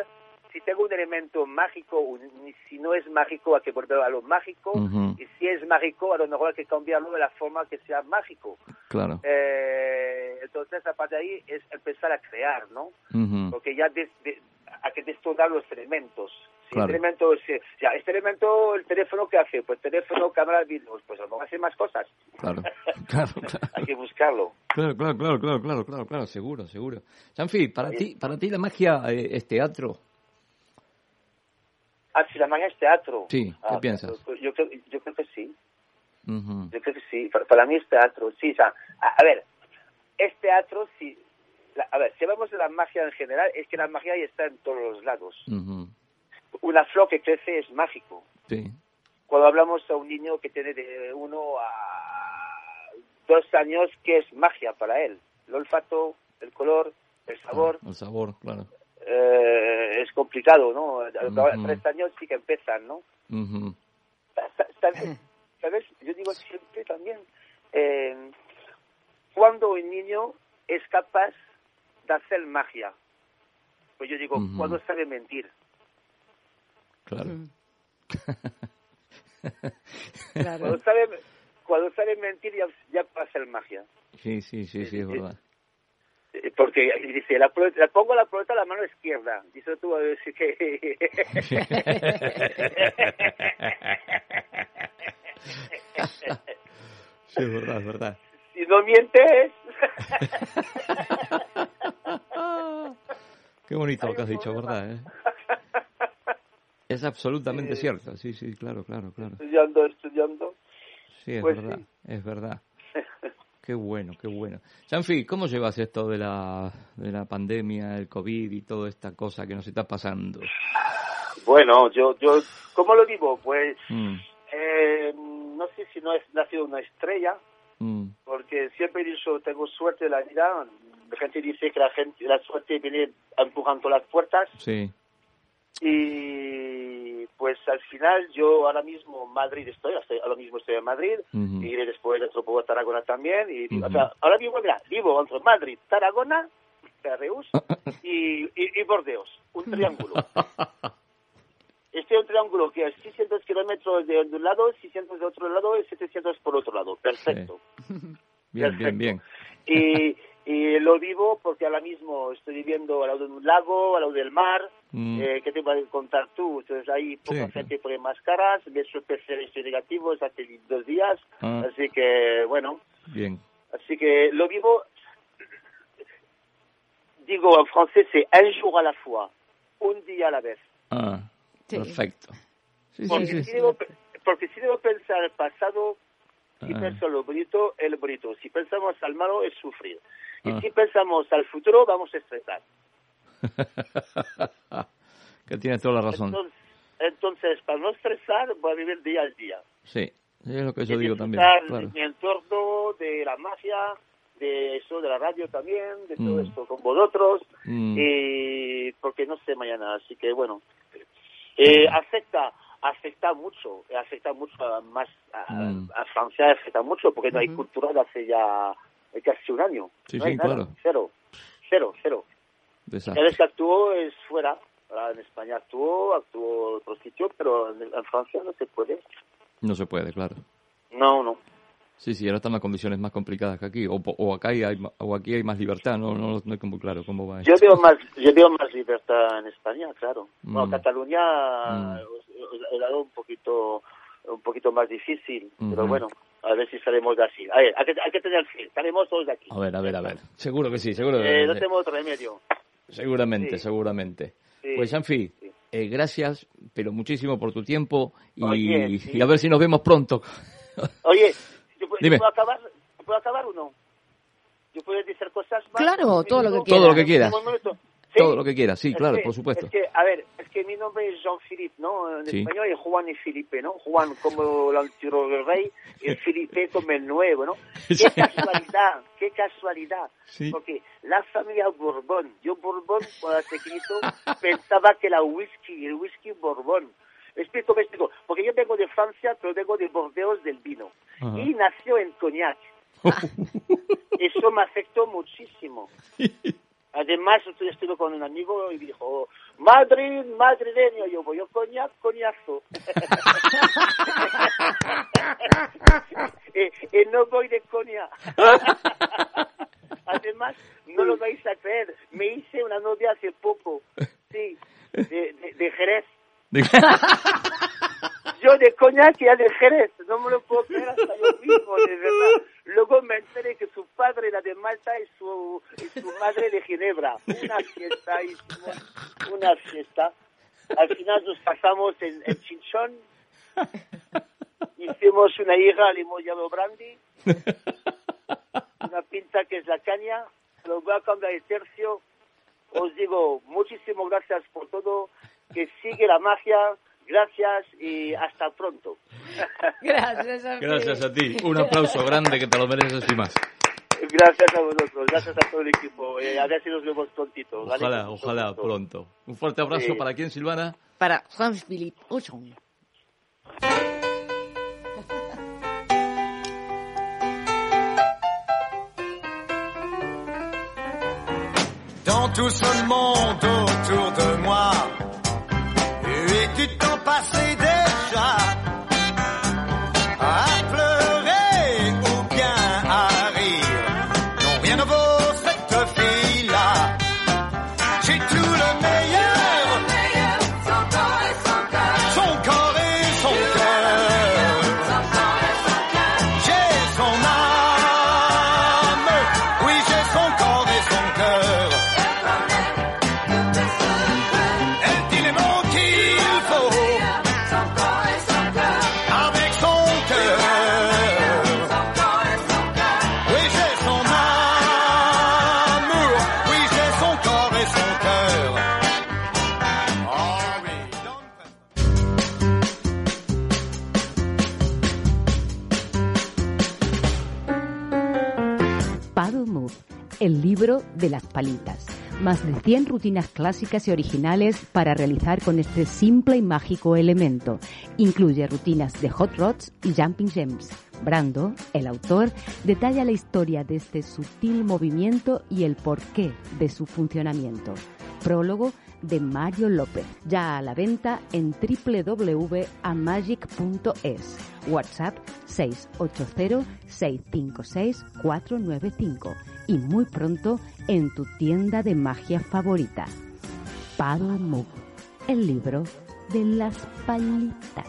si tengo un elemento mágico, ni- si no es mágico, hay que volver a lo mágico, Ujú. y si es mágico, a lo mejor hay que cambiarlo de la forma que sea mágico. Claro. Eh, entonces, aparte de ahí, es empezar a crear, ¿no? Ujú. Porque ya de- de- hay que destonar los elementos. Si Claro. elemento, eh, ya, este elemento, el teléfono, ¿qué hace? Pues teléfono, cámara, vídeo, pues a lo mejor hace más cosas. Claro, claro, claro. hay que buscarlo. Claro, claro, claro, claro, claro, claro, claro, seguro, seguro. Sanfi, para ti, para ti la magia eh, es teatro. Ah, si la magia es teatro. Sí, ¿qué Ah, piensas? Yo, creo, yo creo que sí. Ujú. Yo creo que sí. Para, para mí es teatro. Sí, o sea, a, a ver, es teatro si... la- a ver, si hablamos de la magia en general, es que la magia ya está en todos los lados. Ujú. Una flor que crece es mágico. Sí, Cuando hablamos a un niño que tiene de uno a dos años, ¿qué es magia para él? El olfato, el color, el sabor. el sabor, claro. Eh, es complicado, ¿no? A los Ujú. tres años sí que empiezan, ¿no? Sa- ¿Sabes? ¿Sabes? Yo digo siempre también, eh, cuando un niño es capaz de hacer magia, pues yo digo, Ujú. cuando sabe mentir. Claro. Claro. Cuando sabe, cuando sabe mentir ya, ya puede hacer magia. Sí, sí, sí, sí, es verdad. Eh, Porque dice, la, pelota- la pongo la pelota a la mano izquierda. Dice tú a decir que... Sí, es verdad, es verdad. si no mientes... Qué bonito lo que has dicho. ¿verdad? eh? Es absolutamente Sí. cierto, sí, sí, claro, claro, claro. estudiando, estudiando. Sí, es Pues verdad, sí. es verdad. Qué bueno, qué bueno. Sanfi, ¿cómo llevas esto de la, de la pandemia, el COVID y toda esta cosa que nos está pasando? Bueno, yo, yo, ¿cómo lo digo? Pues, Mm, eh, no sé si no he nacido una estrella, mm, porque siempre he dicho, tengo suerte en la vida. La gente dice que la gente, la suerte viene empujando las puertas sí, y pues al final yo ahora mismo en Madrid estoy, estoy- ahora mismo estoy en Madrid y iré después dentro poco a Tarragona también y Ujú. o sea, ahora mismo mira, vivo entre Madrid, Tarragona, Reus y, y, y Bordeos, un triángulo. Este es un triángulo que es 600 kilómetros de un lado, 600 de otro lado y 700 por otro lado. Perfecto. bien, bien, bien. Y, y lo vivo porque ahora mismo estoy viviendo al lado de un lago, al lado del mar. Mm. Eh, ¿Qué te vas a contar tú? Entonces ahí poca Sí. gente pone máscaras, me PCR estoy negativo hace dos días. Ah. Así que, bueno, Bien. así que lo vivo, digo en francés, c'est un jour à la fois, un día a la vez. Ah, Sí. perfecto. Sí, Porque, sí. si debo, porque si debo pensar el pasado, si Ah. pienso lo bonito, el bonito. Si pensamos al malo, es sufrir. Y Ah. si pensamos al futuro, vamos a estresar. que tienes toda la razón. Entonces, entonces, para no estresar, voy a vivir día al día. Sí, es lo que yo Y digo también. Claro. de mi entorno, de la magia, de eso, de la radio también, de todo Mm. esto con vosotros. Mm. Y porque no sé mañana, así que bueno. Eh, afecta afecta mucho, afecta mucho a, más a, Mm. a Francia, afecta mucho porque no hay cultura de hace ya casi un año. Sí, no sí, nada, claro. Cero, cero, cero. Desastre. Vez que actuó es fuera. En España actuó, actuó otro sitio, pero en, en Francia no se puede. No se puede, claro. No, no. Sí, sí, ahora están las condiciones más complicadas que aquí. O, o acá hay, o aquí hay más libertad, no, no, no es muy claro cómo va Yo esto. veo más, yo veo más libertad en España, claro. Bueno, Mm. Cataluña Mm. Dado un poquito, un poquito más difícil, pero Ujú. bueno, a ver si salimos de así. A ver, hay que, hay que tener fe, salimos todos de aquí. A ver, a ver, a ver. Seguro que sí, seguro Eh, que no tenemos otro remedio. Seguramente, Sí. seguramente. Sí, Pues, Sanfi, sí. eh, gracias, pero muchísimo por tu tiempo y, Oye, sí. y a ver si nos vemos pronto. Oye, ¿yo, puedo- yo Dime. puedo acabar? ¿Yo ¿Puedo acabar o no? ¿Yo puedo decir cosas más? Claro, todo lo que quieras. Todo lo que quieras. Sí. Todo lo que quieras, sí, Es claro, que- por supuesto. Es que, a ver, es que mi nombre es Jean-Philippe, ¿no? En Sí. español es Juan y Felipe, ¿no? Juan como el antiguo rey y Felipe como el nuevo, ¿no? Qué Sí. casualidad, qué casualidad. Porque la familia Borbón, yo Borbón, cuando era pequeñito, pensaba que era whisky, el whisky Borbón. Me explico, me explico. Porque yo vengo de Francia, pero vengo de Bordeaux del vino. Ajá. Y nació en Cognac. Eso me afectó muchísimo. Además, estuve con un amigo y dijo, Madrid, madrileño, yo voy, yo coñac, coñazo. y, y no voy de coña. Además, no lo vais a creer, me hice una novia hace poco, sí, de, de Jerez. Yo de coñac y ella de Jerez, no me lo puedo creer hasta yo mismo, de verdad. Luego me enteré que su padre era de Malta y su, madre de Ginebra. Una fiesta, hicimos una fiesta. Al final nos casamos en, Chinchón. Hicimos una hija, le hemos Brandy. Una pinta que es la caña. Lo voy a cambiar de tercio. Os digo muchísimas gracias por todo. Que sigue la magia. Gracias y hasta pronto. Gracias, Sanfi. Gracias a ti. Un aplauso grande que te lo mereces y más. Gracias a vosotros, gracias a todo el equipo. Eh, a ver si nos vemos prontito. ¿vale? Ojalá, ojalá pronto. Un fuerte abrazo Sí. para quién, Silvana. Para Jean-Philippe Ochon. dans tout ce monde de las palitas. Más de 100 rutinas clásicas y originales para realizar con este simple y mágico elemento. Incluye rutinas de hot rods y jumping gems. Brando, el autor, detalla la historia de este sutil movimiento y el porqué de su funcionamiento. Prólogo de Mario López, ya a la venta en www.amagic.es. WhatsApp 680-656-495 y muy pronto en tu tienda de magia favorita. Paddle el libro de las palitas.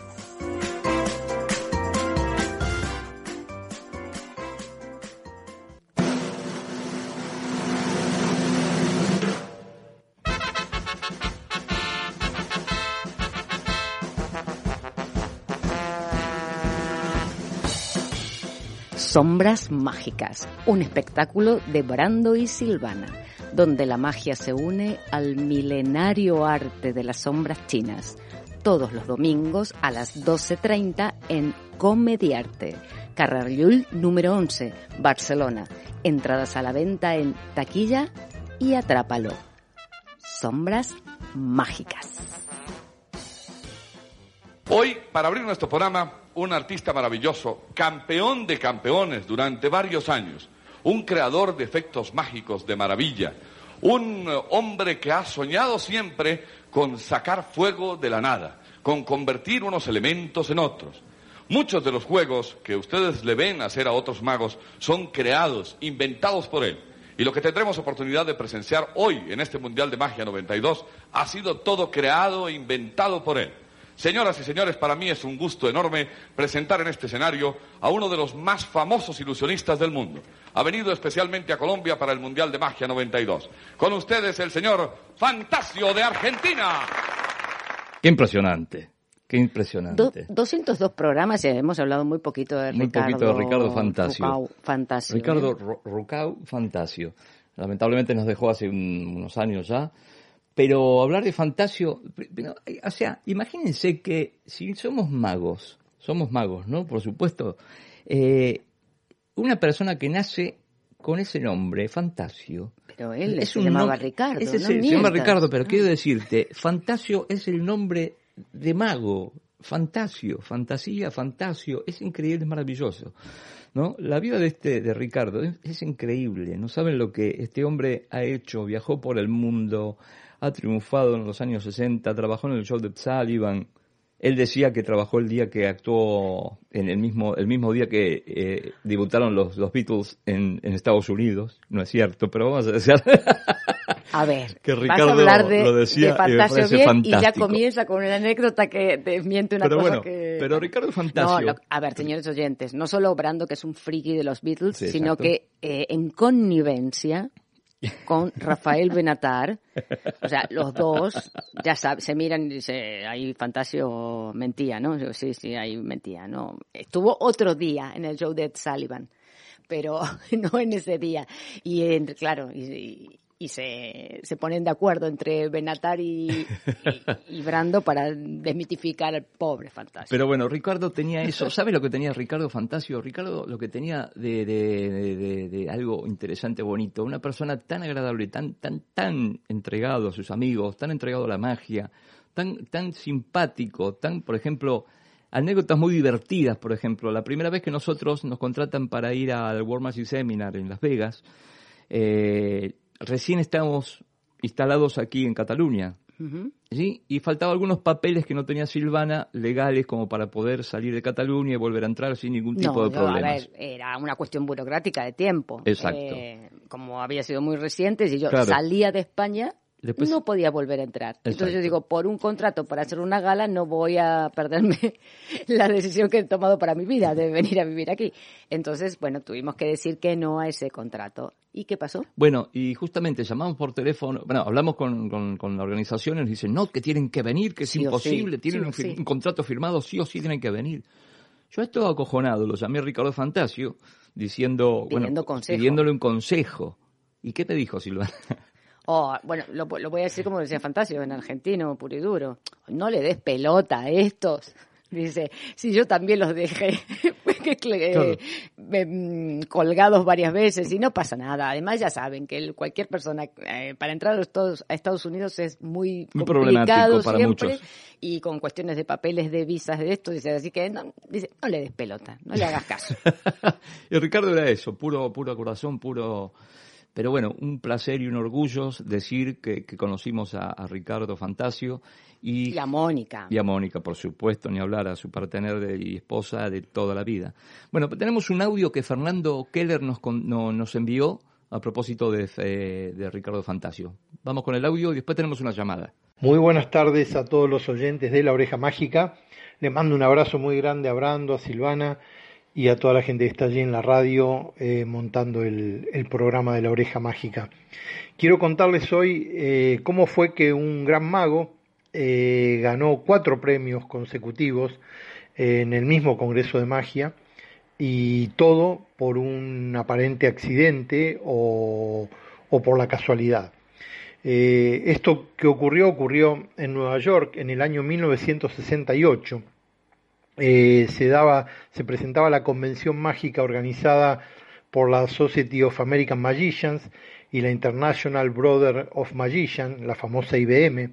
Sombras Mágicas, un espectáculo de Brando y Silvana, donde la magia se une al milenario arte de las sombras chinas, todos los domingos a las 12.30 en Comediarte, Carrerllul número 11, Barcelona. Entradas a la venta en taquilla y atrápalo. Sombras Mágicas. Hoy, para abrir nuestro programa, un artista maravilloso, campeón de campeones durante varios años, un creador de efectos mágicos de maravilla, un eh, hombre que ha soñado siempre con sacar fuego de la nada, con convertir unos elementos en otros. Muchos de los juegos que ustedes le ven hacer a otros magos son creados, inventados por él. Y lo que tendremos oportunidad de presenciar hoy en este Mundial de Magia 92 ha sido todo creado e inventado por él. Señoras y señores, para mí es un gusto enorme presentar en este escenario a uno de los más famosos ilusionistas del mundo. Ha venido especialmente a Colombia para el Mundial de Magia 92. Con ustedes el señor Fantasio de Argentina. Qué impresionante. Qué Do- impresionante. 202 programas y hemos hablado muy poquito de Muy Ricardo. poquito de Ricardo Fantasio. Rucau Fantasio, Ricardo ¿eh? Ru- Rucau Fantasio. Lamentablemente nos dejó hace un- unos años ya. Pero hablar de Fantasio, pero, eh, o sea, imagínense que si somos magos, somos magos, ¿no? Por supuesto, eh, una persona que nace con ese nombre, Fantasio, Pero él es se un llamaba nom- Ricardo. ese no se, se llama. Ricardo, pero quiero decirte, Fantasio es el nombre de mago. Fantasio, fantasía, fantasio, es increíble, es maravilloso. ¿no? La vida de este de Ricardo es, es increíble. No saben lo que este hombre ha hecho. Viajó por el mundo, ha triunfado en los años 60, trabajó en el show de Sullivan. Él decía que trabajó el día que actuó en el mismo el mismo día que eh, debutaron los, los Beatles en, en Estados Unidos. No es cierto, pero vamos a decir. A ver, Que vas Ricardo a hablar de, lo decía de y me bien y ya comienza con una anécdota que desmiente una Pero cosa bueno, que... pero Ricardo Fantasio- No, lo- a ver, señores oyentes, no solo Brando, que es un friki de los Beatles, Sí, sino exacto. que eh, en connivencia con Rafael Benatar, o sea, los dos, ya sabes, se miran y dicen, ahí Fantasio mentía, ¿no? Sí, sí, ahí mentía, ¿no? Estuvo otro día en el show de Ed Sullivan, pero no en ese día. Y claro, y, y- se, se ponen de acuerdo entre Benatar y, y, Brando para desmitificar al pobre Fantasio. Pero bueno, Ricardo tenía eso. ¿Sabes lo que tenía Ricardo Fantasio? Ricardo lo que tenía de- de- de algo interesante, bonito. Una persona tan agradable, tan, tan, tan entregado a sus amigos, tan entregado a la magia, tan, tan simpático, tan, por ejemplo, anécdotas muy divertidas, por ejemplo. La primera vez que nosotros nos contratan para ir al World Magic Seminar en Las Vegas, eh, recién estábamos instalados aquí en Cataluña. Y faltaban algunos papeles que no tenía Silvana legales como para poder salir de Cataluña y volver a entrar sin ningún tipo no, de yo, a problemas. ver, era una cuestión burocrática de tiempo. Exacto. Eh, como había sido muy reciente, si yo Claro. salía de España, Después- no podía volver a entrar. Entonces yo digo, por un contrato para hacer una gala, no voy a perderme la decisión que he tomado para mi vida de venir a vivir aquí. Entonces, bueno, tuvimos que decir que no a ese contrato. ¿Y qué pasó? Bueno, y justamente llamamos por teléfono, bueno, hablamos con, con, con la organización y nos dicen, no, que tienen que venir, que es Sí imposible, sí, tienen sí un contrato firmado, sí o sí tienen que venir. Yo estaba acojonado, lo llamé a Ricardo Fantasio diciendo, Pidiendo bueno, consejo. pidiéndole un consejo. ¿Y qué te dijo Silvana? Oh, bueno, lo, lo voy a decir como decía Fantasio, en argentino, puro y duro. No le des pelota a estos. Dice, si yo también los dejé eh, mm, colgados varias veces y no pasa nada. Además ya saben que cualquier persona eh, para entrar a Estados, Unidos es muy, complicado para siempre y con cuestiones de papeles, de visas, de esto, dice, así que no, dice, no le des pelota, no le hagas caso. y Ricardo era eso, puro, puro corazón, puro pero bueno, un placer y un orgullo decir que, conocimos a, Ricardo Fantasio y, a Mónica. Y a Mónica, por supuesto, ni hablar, a su partener y esposa de toda la vida. Bueno, tenemos un audio que Fernando Keller nos, nos envió a propósito de, eh, de Ricardo Fantasio. Vamos con el audio y después tenemos una llamada. Muy buenas tardes a todos los oyentes de La Oreja Mágica. Le mando un abrazo muy grande a Brando, a Silvana y a toda la gente que está allí en la radio eh, montando el, programa de la oreja mágica. Quiero contarles hoy eh, cómo fue que un gran mago eh, ganó cuatro premios consecutivos en el mismo Congreso de Magia y todo por un aparente accidente o, o por la casualidad. esto que ocurrió ocurrió en Nueva York en el año 1968 eh, se daba, se presentaba la convención mágica organizada por la Society of American Magicians y la International Brother of Magicians, la famosa IBM,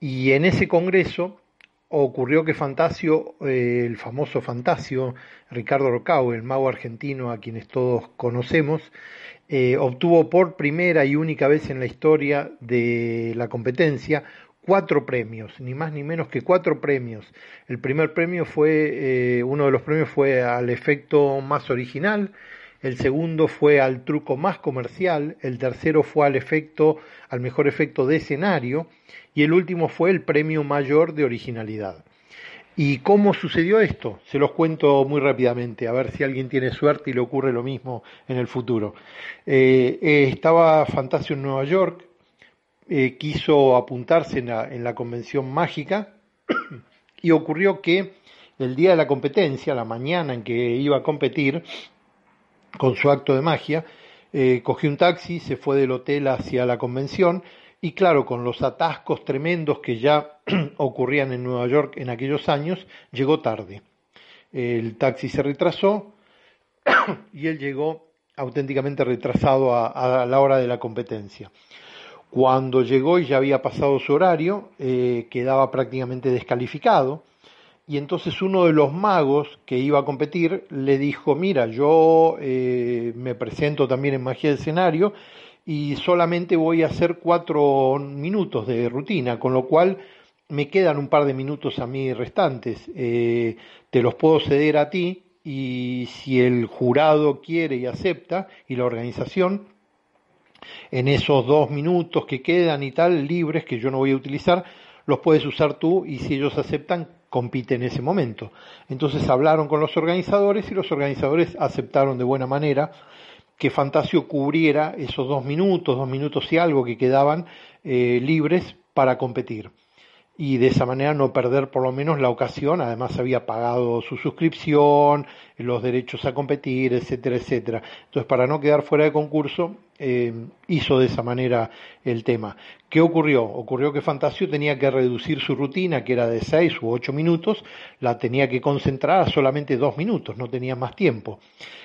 y en ese congreso ocurrió que Fantasio, eh, el famoso Fantasio, Ricardo Rocao, el mago argentino a quienes todos conocemos, eh, obtuvo por primera y única vez en la historia de la competencia cuatro premios, ni más ni menos que cuatro premios. El primer premio fue, eh, uno de los premios fue al efecto más original, el segundo fue al truco más comercial, el tercero fue al efecto, al mejor efecto de escenario, y el último fue el premio mayor de originalidad. ¿Y cómo sucedió esto? Se los cuento muy rápidamente, a ver si alguien tiene suerte y le ocurre lo mismo en el futuro. Eh, eh, estaba Fantasio en Nueva York, eh, quiso apuntarse en la, convención mágica y ocurrió que el día de la competencia, la mañana en que iba a competir con su acto de magia, eh, cogió un taxi, se fue del hotel hacia la convención y claro, con los atascos tremendos que ya ocurrían en Nueva York en aquellos años, llegó tarde. El taxi se retrasó y él llegó auténticamente retrasado a la hora de la competencia. Cuando llegó y ya había pasado su horario, eh, quedaba prácticamente descalificado. Y entonces uno de los magos que iba a competir le dijo, mira, yo eh, me presento también en magia de escenario y solamente voy a hacer cuatro minutos de rutina, con lo cual me quedan un par de minutos a mí restantes. Eh, te los puedo ceder a ti y si el jurado quiere y acepta y la organización, en esos dos minutos que quedan y tal, libres, que yo no voy a utilizar, los puedes usar tú y si ellos aceptan, compite en ese momento. Entonces hablaron con los organizadores y los organizadores aceptaron de buena manera que Fantasio cubriera esos dos minutos, dos minutos y algo que quedaban eh, libres para competir y de esa manera no perder por lo menos la ocasión, además había pagado su suscripción, los derechos a competir, etcétera, etcétera. Entonces, para no quedar fuera de concurso, eh, hizo de esa manera el tema. ¿Qué ocurrió? Ocurrió que Fantasio tenía que reducir su rutina, que era de seis u ocho minutos, la tenía que concentrar a solamente dos minutos, no tenía más tiempo.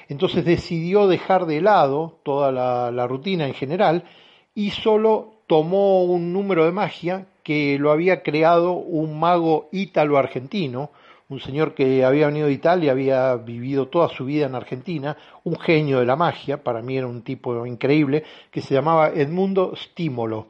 Entonces decidió dejar de lado toda la, la rutina en general y solo tomó un número de magia que lo había creado un mago ítalo-argentino, un señor que había venido de Italia, había vivido toda su vida en Argentina, un genio de la magia, para mí era un tipo increíble, que se llamaba Edmundo Stímolo.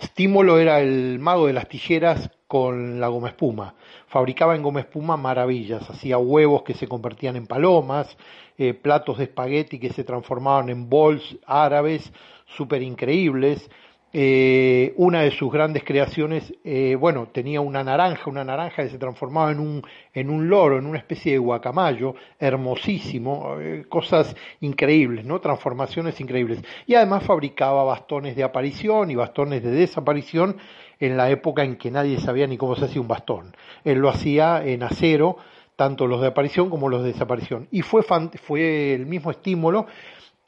Stímolo era el mago de las tijeras con la goma espuma. Fabricaba en goma espuma maravillas, hacía huevos que se convertían en palomas, eh, platos de espagueti que se transformaban en bols árabes súper increíbles, eh, una de sus grandes creaciones, eh, bueno, tenía una naranja, una naranja que se transformaba en un, en un loro, en una especie de guacamayo, hermosísimo, eh, cosas increíbles, ¿no? Transformaciones increíbles. Y además fabricaba bastones de aparición y bastones de desaparición en la época en que nadie sabía ni cómo se hacía un bastón. Él lo hacía en acero, tanto los de aparición como los de desaparición. Y fue, fue el mismo estímulo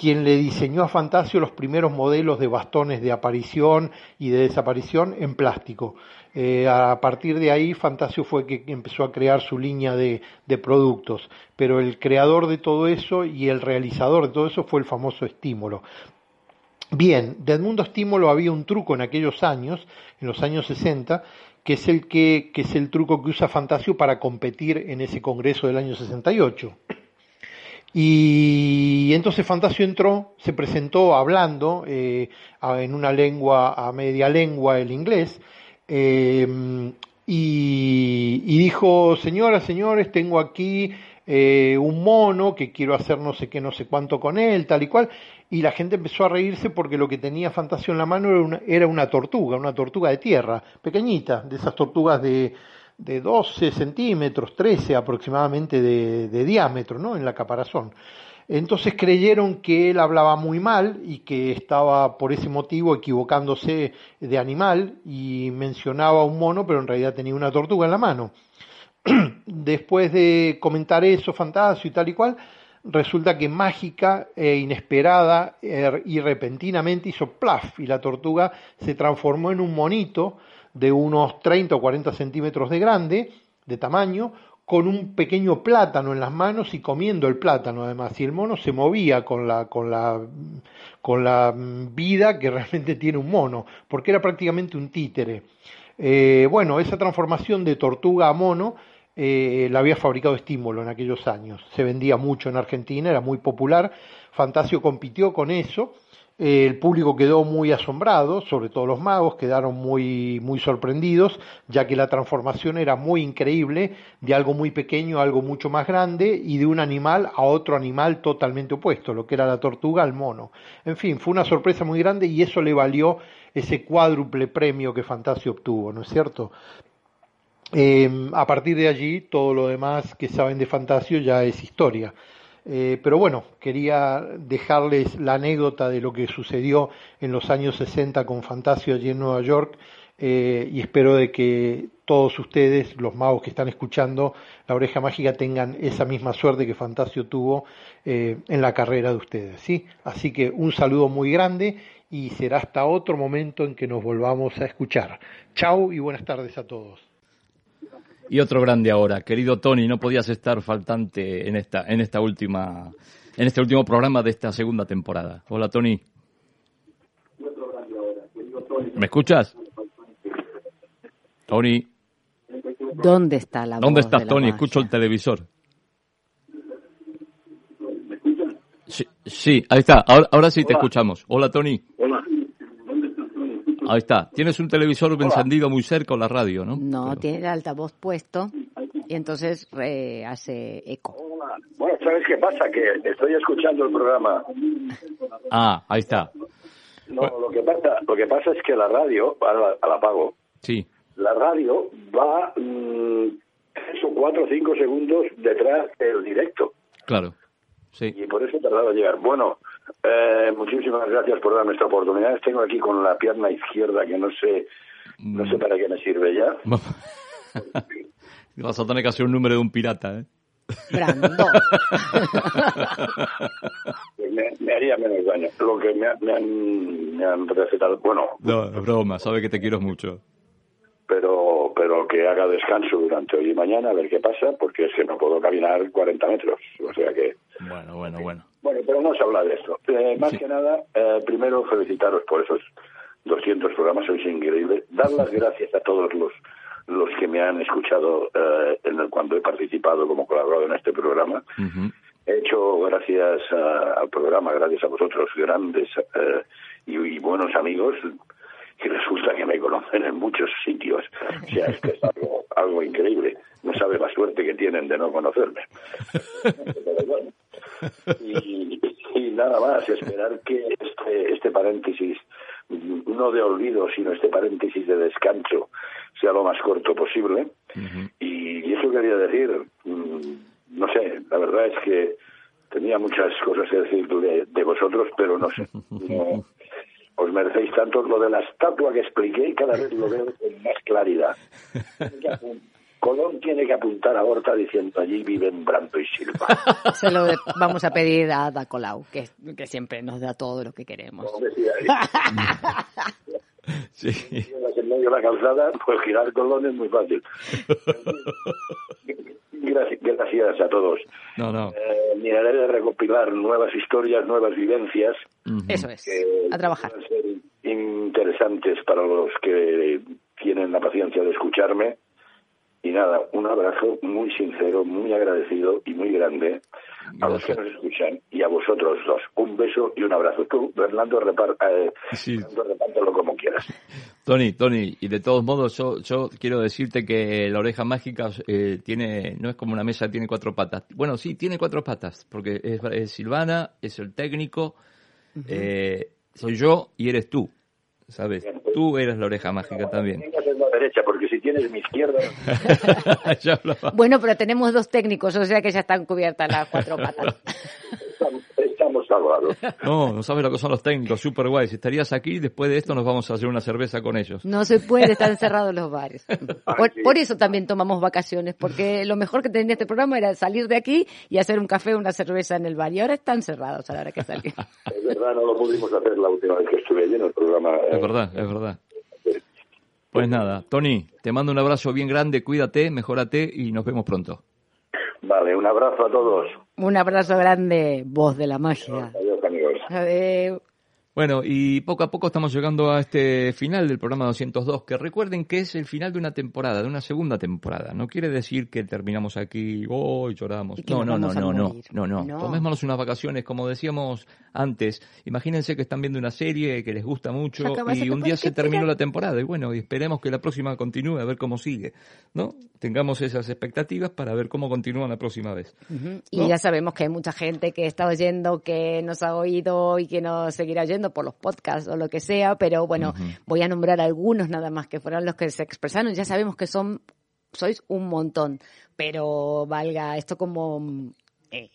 quien le diseñó a Fantasio los primeros modelos de bastones de aparición y de desaparición en plástico. Eh, a partir de ahí, Fantasio fue que empezó a crear su línea de, productos, pero el creador de todo eso y el realizador de todo eso fue el famoso estímulo. Bien, de Edmundo Estímulo había un truco en aquellos años, en los años 60, que es el que, que es el truco que usa Fantasio para competir en ese congreso del año 68. Y entonces Fantasio entró, se presentó hablando eh, en una lengua, a media lengua, el inglés, em, y, dijo, señoras, señores, tengo aquí eh, un mono que quiero hacer no sé qué, no sé cuánto con él, tal y cual, y la gente empezó a reírse porque lo que tenía Fantasio en la mano era era una tortuga, una tortuga de tierra, pequeñita, de esas tortugas de de 12 centímetros, 13 aproximadamente de, diámetro, ¿no? En la caparazón. Entonces creyeron que él hablaba muy mal y que estaba por ese motivo equivocándose de animal y mencionaba un mono, pero en realidad tenía una tortuga en la mano. Después de comentar eso, Fantasio y tal y cual, resulta que mágica e inesperada er, y repentinamente hizo plaf y la tortuga se transformó en un monito de unos 30 o 40 centímetros de grande, de tamaño, con un pequeño plátano en las manos y comiendo el plátano además. Y el mono se movía con la, con la, con la vida que realmente tiene un mono, porque era prácticamente un títere. Eh, bueno, esa transformación de tortuga a mono eh, la había fabricado Estímulo en aquellos años. Se vendía mucho en Argentina, era muy popular. Fantasio compitió con eso el público quedó muy asombrado, sobre todo los magos, quedaron muy, muy sorprendidos, ya que la transformación era muy increíble, de algo muy pequeño a algo mucho más grande y de un animal a otro animal totalmente opuesto, lo que era la tortuga al mono. En fin, fue una sorpresa muy grande y eso le valió ese cuádruple premio que Fantasio obtuvo, ¿no es cierto? Eh, a partir de allí, todo lo demás que saben de Fantasio ya es historia. Eh, pero bueno, quería dejarles la anécdota de lo que sucedió en los años 60 con Fantasio allí en Nueva York eh, y espero de que todos ustedes, los magos que están escuchando La Oreja Mágica, tengan esa misma suerte que Fantasio tuvo eh, en la carrera de ustedes. ¿sí? Así que un saludo muy grande y será hasta otro momento en que nos volvamos a escuchar. Chao y buenas tardes a todos. Y otro grande ahora, querido Tony, no podías estar faltante en esta, en esta última, en este último programa de esta segunda temporada. Hola Tony. ¿Me escuchas? Tony. ¿Dónde está la ¿Dónde estás, Tony? Escucho el televisor. Sí, sí, ahí está. Ahora, ahora sí te escuchamos. Hola, Tony. Hola. Ahí está. Tienes un televisor encendido muy cerca o la radio, ¿no? No, tiene el altavoz puesto y entonces eh, hace eco. Bueno, ¿sabes qué pasa? Que estoy escuchando el programa. Ah, ahí está. No, lo que pasa, lo que pasa es que la radio, ahora la, apago. Sí. La radio va mmm, tres o cuatro o cinco segundos detrás del directo. Claro. Sí. Y por eso he tardado en llegar. Bueno, eh, muchísimas gracias por darme esta oportunidad. Tengo aquí con la pierna izquierda que no sé, no sé para qué me sirve ya. Vas a tener que hacer un número de un pirata, ¿eh? me, haría menos daño. Lo que me, han, me han recetado, bueno. No, es broma, sabe que te quiero mucho. Pero, pero que haga descanso durante hoy y mañana, a ver qué pasa, porque es que no puedo caminar 40 metros. O sea que. Bueno, bueno, bueno. Bueno, pero no se habla de esto. Eh, más que nada, eh, primero felicitaros por esos 200 programas, sois increíbles. Dar las gracias a todos los los que me han escuchado eh, en el, cuando he participado como colaborador en este programa. He hecho gracias al programa, gracias a vosotros, grandes y, buenos amigos, que resulta que me conocen en muchos sitios. O sea, es que es algo, algo increíble. No sabe la suerte que tienen de no conocerme. Pero bueno, y, nada más, esperar que este, este paréntesis, no de olvido, sino este paréntesis de descanso, sea lo más corto posible. y, eso quería decir, mm, no sé, la verdad es que tenía muchas cosas que decir de, vosotros, pero no sé. os merecéis tanto. Lo de la estatua que expliqué, cada vez lo veo con más claridad. Colón tiene que apuntar a Horta diciendo allí viven Brando y Silva. Se lo vamos a pedir a Ada Colau, que, que siempre nos da todo lo que queremos. Como decía, Sí. en medio de la calzada, pues girar Colón es muy fácil. Gracias, gracias a todos. No, no. Eh, miraré de recopilar nuevas historias, nuevas vivencias. Eso es, que a trabajar. ser interesantes para los que tienen la paciencia de escucharme. Y nada, un abrazo muy sincero, muy agradecido y muy grande a los que nos escuchan y a vosotros dos. Un beso y un abrazo. Tú, Fernando, repar, eh, Sí. Repártelo como quieras. Tony, Tony, y de todos modos yo, yo quiero decirte que la oreja mágica eh, tiene, no es como una mesa, tiene cuatro patas. Bueno, sí, tiene cuatro patas, porque es, es Silvana, es el técnico, eh, soy yo y eres tú, ¿sabes? Tú eres la oreja mágica también. Derecha, porque si tienes mi izquierda. Bueno, pero tenemos dos técnicos, o sea que ya están cubiertas las cuatro patas. estamos, estamos salvados. No, no sabes lo que son los técnicos, super guay. Si estarías aquí, después de esto nos vamos a hacer una cerveza con ellos. No se puede, están cerrados los bares. Por, eso también tomamos vacaciones, porque lo mejor que tenía este programa era salir de aquí y hacer un café o una cerveza en el bar. Y ahora están cerrados a la hora que salí. Es verdad, no lo pudimos hacer la última vez que estuve allí en el programa. eh, Es verdad, es verdad. Pues nada, Tony, te mando un abrazo bien grande, cuídate, mejórate y nos vemos pronto. Vale, un abrazo a todos. Un abrazo grande, voz de la magia. Adiós, amigos. Bueno, y poco a poco estamos llegando a este final del programa 202, que recuerden que es el final de una temporada, de una segunda temporada. No quiere decir que terminamos aquí, hoy lloramos. Y que No, no, no, no, no, no, no. No. Tomémonos unas vacaciones, como decíamos antes. Imagínense que están viendo una serie que les gusta mucho y un día se ¿qué terminó la temporada. Y bueno, y esperemos que la próxima continúe, a ver cómo sigue, ¿no? Tengamos esas expectativas para ver cómo continúa la próxima vez. Y ¿No? ya sabemos que hay mucha gente que está oyendo, que nos ha oído y que nos seguirá oyendo por los podcasts o lo que sea, pero bueno, voy a nombrar algunos nada más que fueron los que se expresaron. Ya sabemos que son, sois un montón, pero valga esto como eh,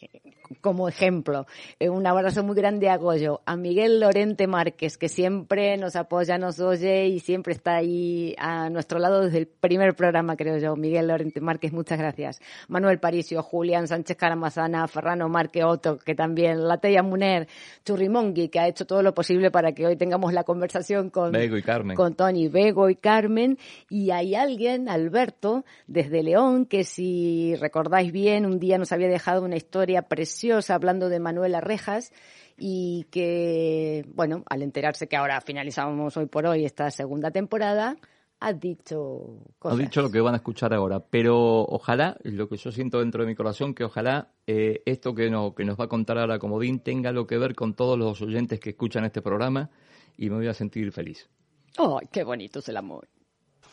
como ejemplo. Eh, un abrazo muy grande a Goyo, a Miguel Lorente Márquez, que siempre nos apoya, nos oye y siempre está ahí a nuestro lado desde el primer programa, creo yo. Miguel Lorente Márquez, muchas gracias. Manuel Paricio, Julián Sánchez Caramazana, Ferrano Márquez Otto, que también, Lateya Muner, Churrimongui, que ha hecho todo lo posible para que hoy tengamos la conversación con, Bego y Carmen. con Tony Bego y Carmen. Y hay alguien, Alberto, desde León, que si recordáis bien, un día nos había dejado una historia preciosa hablando de Manuela Rejas y que, bueno, al enterarse que ahora finalizamos hoy por hoy esta segunda temporada, ha dicho Ha cosas. dicho lo que van a escuchar ahora, pero ojalá, lo que yo siento dentro de mi corazón, que ojalá eh, esto que, no, que nos va a contar ahora Comodín tenga algo que ver con todos los oyentes que escuchan este programa y me voy a sentir feliz. ¡Ay, qué bonito es el amor!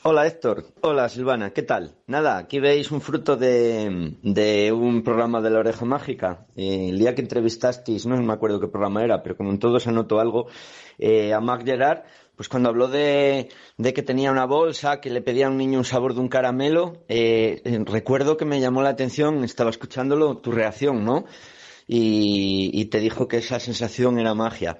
Hola Héctor, hola Silvana, ¿qué tal? Nada, aquí veis un fruto de, de un programa de la oreja mágica. Eh, el día que entrevistasteis, no me acuerdo qué programa era, pero como en todo se anotó algo, eh, a Marc Gerard, pues cuando habló de, de que tenía una bolsa, que le pedía a un niño un sabor de un caramelo, eh, eh, recuerdo que me llamó la atención, estaba escuchándolo, tu reacción, ¿no? Y, y te dijo que esa sensación era magia.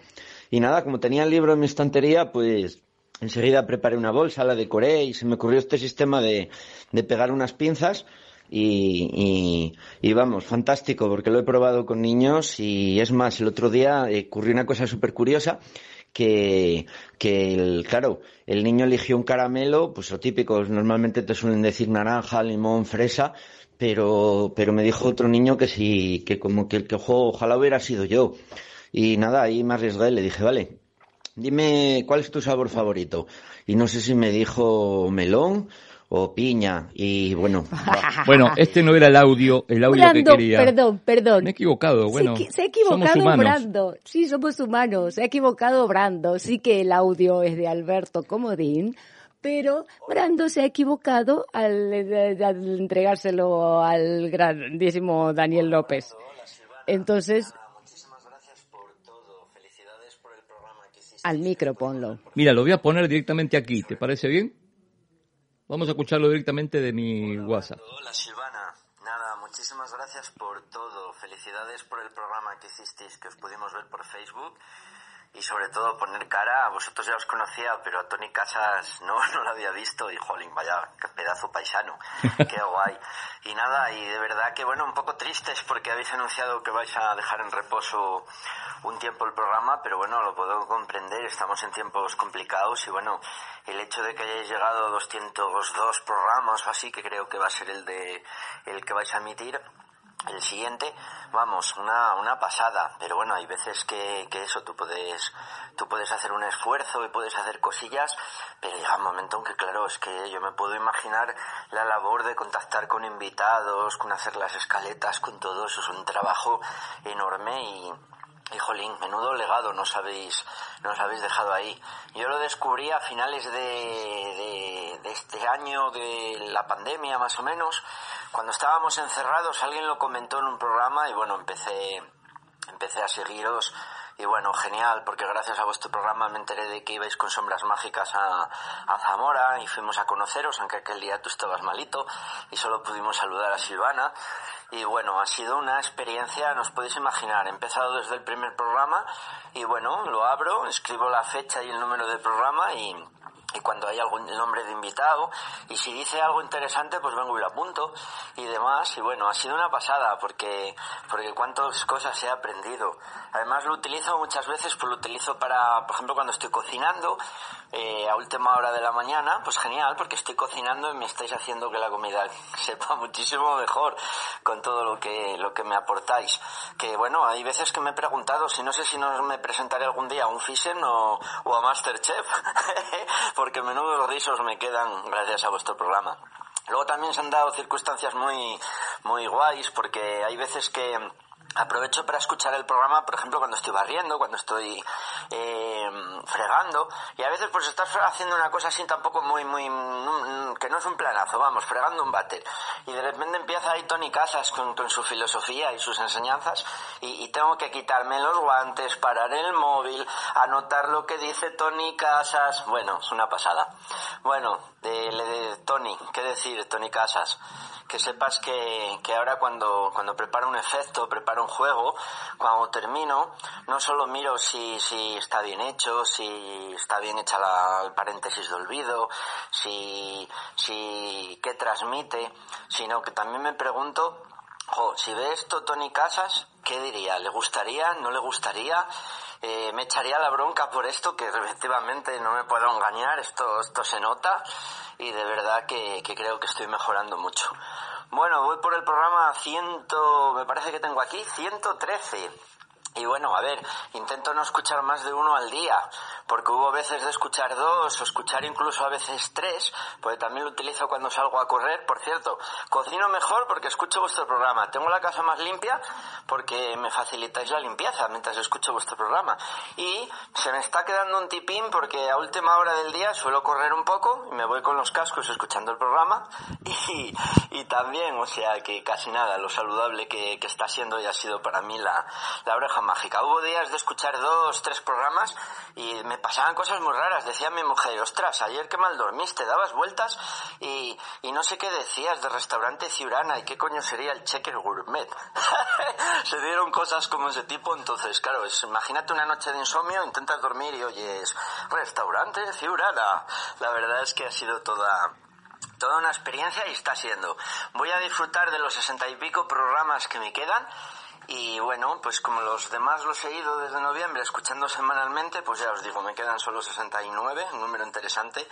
Y nada, como tenía el libro en mi estantería, pues enseguida preparé una bolsa, la decoré y se me ocurrió este sistema de, de pegar unas pinzas y, y- y vamos, fantástico porque lo he probado con niños y es más, el otro día eh, ocurrió una cosa súper curiosa que, que el, claro, el niño eligió un caramelo, pues lo típico, normalmente te suelen decir naranja, limón, fresa, pero, pero me dijo otro niño que sí, que como que el que juego ojalá hubiera sido yo. Y nada, ahí me arriesgué, le dije, vale, dime cuál es tu sabor favorito. Y no sé si me dijo melón o piña. Y bueno. Bueno, este no era el audio, el audio que quería. perdón, perdón. Me he equivocado, bueno. se, ha equivocado. Brando. Sí, somos humanos. Se ha equivocado Brando. Sí que el audio es de Alberto Comodín, pero Brando se ha equivocado al, eh, al entregárselo al grandísimo Daniel López. Entonces, al micro ponlo. Mira, lo voy a poner directamente aquí, ¿te parece bien? Vamos a escucharlo directamente de mi WhatsApp. Hola Silvana, nada, muchísimas gracias por todo. Felicidades por el programa que hicisteis, que os pudimos ver por Facebook. Y sobre todo poner cara, a vosotros ya os conocía, pero a Tony Casas no, no lo había visto y jolín, vaya, qué pedazo paisano, qué guay. Y nada, y de verdad que bueno, un poco tristes porque habéis anunciado que vais a dejar en reposo un tiempo el programa, pero bueno, lo puedo comprender, estamos en tiempos complicados y bueno, el hecho de que hayáis llegado a 202 programas o así, que creo que va a ser el de el que vais a emitir, el siguiente, vamos, una, una pasada, pero bueno, hay veces que, que, eso, tú puedes, tú puedes hacer un esfuerzo y puedes hacer cosillas, pero llega un momento en que, claro, es que yo me puedo imaginar la labor de contactar con invitados, con hacer las escaletas, con todo eso, es un trabajo enorme y, y jolín, menudo legado nos habéis, nos habéis dejado ahí. Yo lo descubrí a finales de, de, de este año, de la pandemia más o menos, cuando estábamos encerrados, alguien lo comentó en un programa y bueno, empecé, empecé a seguiros y bueno, genial, porque gracias a vuestro programa me enteré de que ibais con sombras mágicas a, Zamora y fuimos a conoceros, aunque aquel día tú estabas malito y solo pudimos saludar a Silvana. Y bueno, ha sido una experiencia, nos podéis imaginar, he empezado desde el primer programa y bueno, lo abro, escribo la fecha y el número del programa y y cuando hay algún nombre de invitado y si dice algo interesante pues vengo y lo apunto y demás y bueno ha sido una pasada porque porque cuántas cosas he aprendido además lo utilizo muchas veces pues lo utilizo para por ejemplo cuando estoy cocinando eh, a última hora de la mañana pues genial porque estoy cocinando y me estáis haciendo que la comida sepa muchísimo mejor con todo lo que lo que me aportáis que bueno hay veces que me he preguntado si no sé si no me presentaré algún día a un Fisen o, o a Masterchef porque menudos risos me quedan gracias a vuestro programa. Luego también se han dado circunstancias muy, muy guays, porque hay veces que aprovecho para escuchar el programa, por ejemplo, cuando estoy barriendo, cuando estoy eh, fregando, y a veces pues estás haciendo una cosa así tampoco muy, muy, que no es un planazo, vamos, fregando un váter, y de repente empieza ahí Tony Casas con, con su filosofía y sus enseñanzas, y, tengo que quitarme los guantes, parar el móvil, anotar lo que dice Tony Casas, bueno, es una pasada. Bueno, de, de Tony, ¿qué decir, Tony Casas? Que sepas que, que, ahora cuando, cuando preparo un efecto, preparo un juego, cuando termino, no solo miro si, si está bien hecho, si está bien hecha la, el paréntesis de olvido, si, si qué transmite, sino que también me pregunto, jo, si ve esto Tony Casas, ¿qué diría? ¿Le gustaría? ¿No le gustaría? Eh, me echaría la bronca por esto, que efectivamente no me puedo engañar, esto, esto se nota y de verdad que, que creo que estoy mejorando mucho. Bueno, voy por el programa 100, me parece que tengo aquí, 113. Y bueno, a ver, intento no escuchar más de uno al día, porque hubo veces de escuchar dos o escuchar incluso a veces tres, porque también lo utilizo cuando salgo a correr. Por cierto, cocino mejor porque escucho vuestro programa. Tengo la casa más limpia porque me facilitáis la limpieza mientras escucho vuestro programa. Y se me está quedando un tipín porque a última hora del día suelo correr un poco y me voy con los cascos escuchando el programa y, y también, o sea, que casi nada, lo saludable que, que está siendo y ha sido para mí la, la oreja mágica. Hubo días de escuchar dos, tres programas y me pasaban cosas muy raras. Decía mi mujer, ostras, ayer qué mal dormiste, dabas vueltas y, y no sé qué decías de restaurante Ciurana y qué coño sería el checker gourmet. Se dieron cosas como ese tipo, entonces, claro, es, imagínate una noche de insomnio, intentas dormir y oyes, restaurante Ciurana. La verdad es que ha sido toda, toda una experiencia y está siendo. Voy a disfrutar de los sesenta y pico programas que me quedan y bueno, pues como los demás los he ido desde noviembre escuchando semanalmente, pues ya os digo, me quedan solo 69, un número interesante.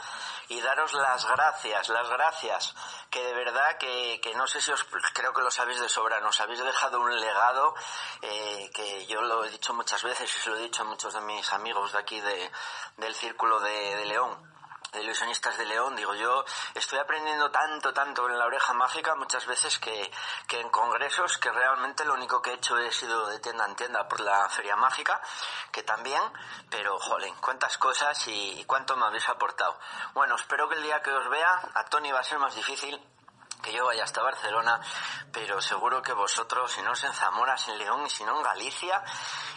Y daros las gracias, las gracias, que de verdad que, que no sé si os, creo que lo sabéis de sobra, nos habéis dejado un legado eh, que yo lo he dicho muchas veces y se lo he dicho a muchos de mis amigos de aquí de, del Círculo de, León ilusionistas de León, digo yo, estoy aprendiendo tanto, tanto en la oreja mágica muchas veces que, que en congresos que realmente lo único que he hecho he sido de tienda en tienda por la feria mágica, que también, pero jolín, cuántas cosas y, y cuánto me habéis aportado. Bueno, espero que el día que os vea, a Tony va a ser más difícil, que yo vaya hasta Barcelona, pero seguro que vosotros, si no es en Zamora, en León y si no en Galicia,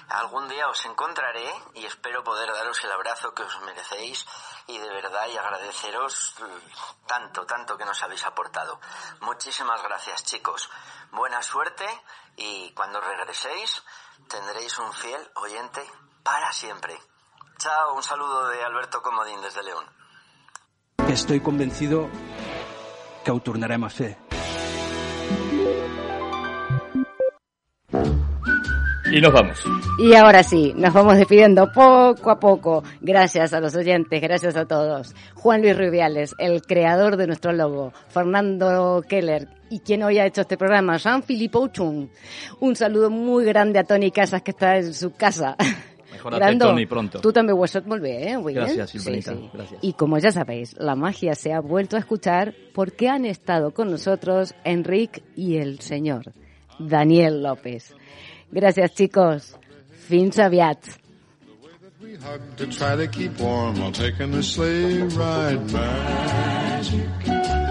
algún día os encontraré y espero poder daros el abrazo que os merecéis y de verdad y agradeceros tanto, tanto que nos habéis aportado. Muchísimas gracias chicos. Buena suerte y cuando regreséis tendréis un fiel oyente para siempre. Chao, un saludo de Alberto Comodín desde León. Estoy convencido que ho tornarem a fer. Y nos vamos. Y ahora sí, nos vamos despidiendo poco a poco. Gracias a los oyentes, gracias a todos. Juan Luis Rubiales, el creador de nuestro logo. Fernando Keller, y quien hoy ha hecho este programa, Jean-Philippe Ochun. Un saludo muy grande a Tony Casas, que está en su casa. Mejorate, Tony, pronto. Tú también vuelves a volver, ¿eh? Muy Gracias, bien. Silvanita, Sí, sí. gracias. Y como ya sabéis, la magia se ha vuelto a escuchar porque han estado con nosotros Enrique y el señor Daniel López. Gracias, chicos. Fins aviat. We hug to try to keep warm while taking a sleigh ride. Magic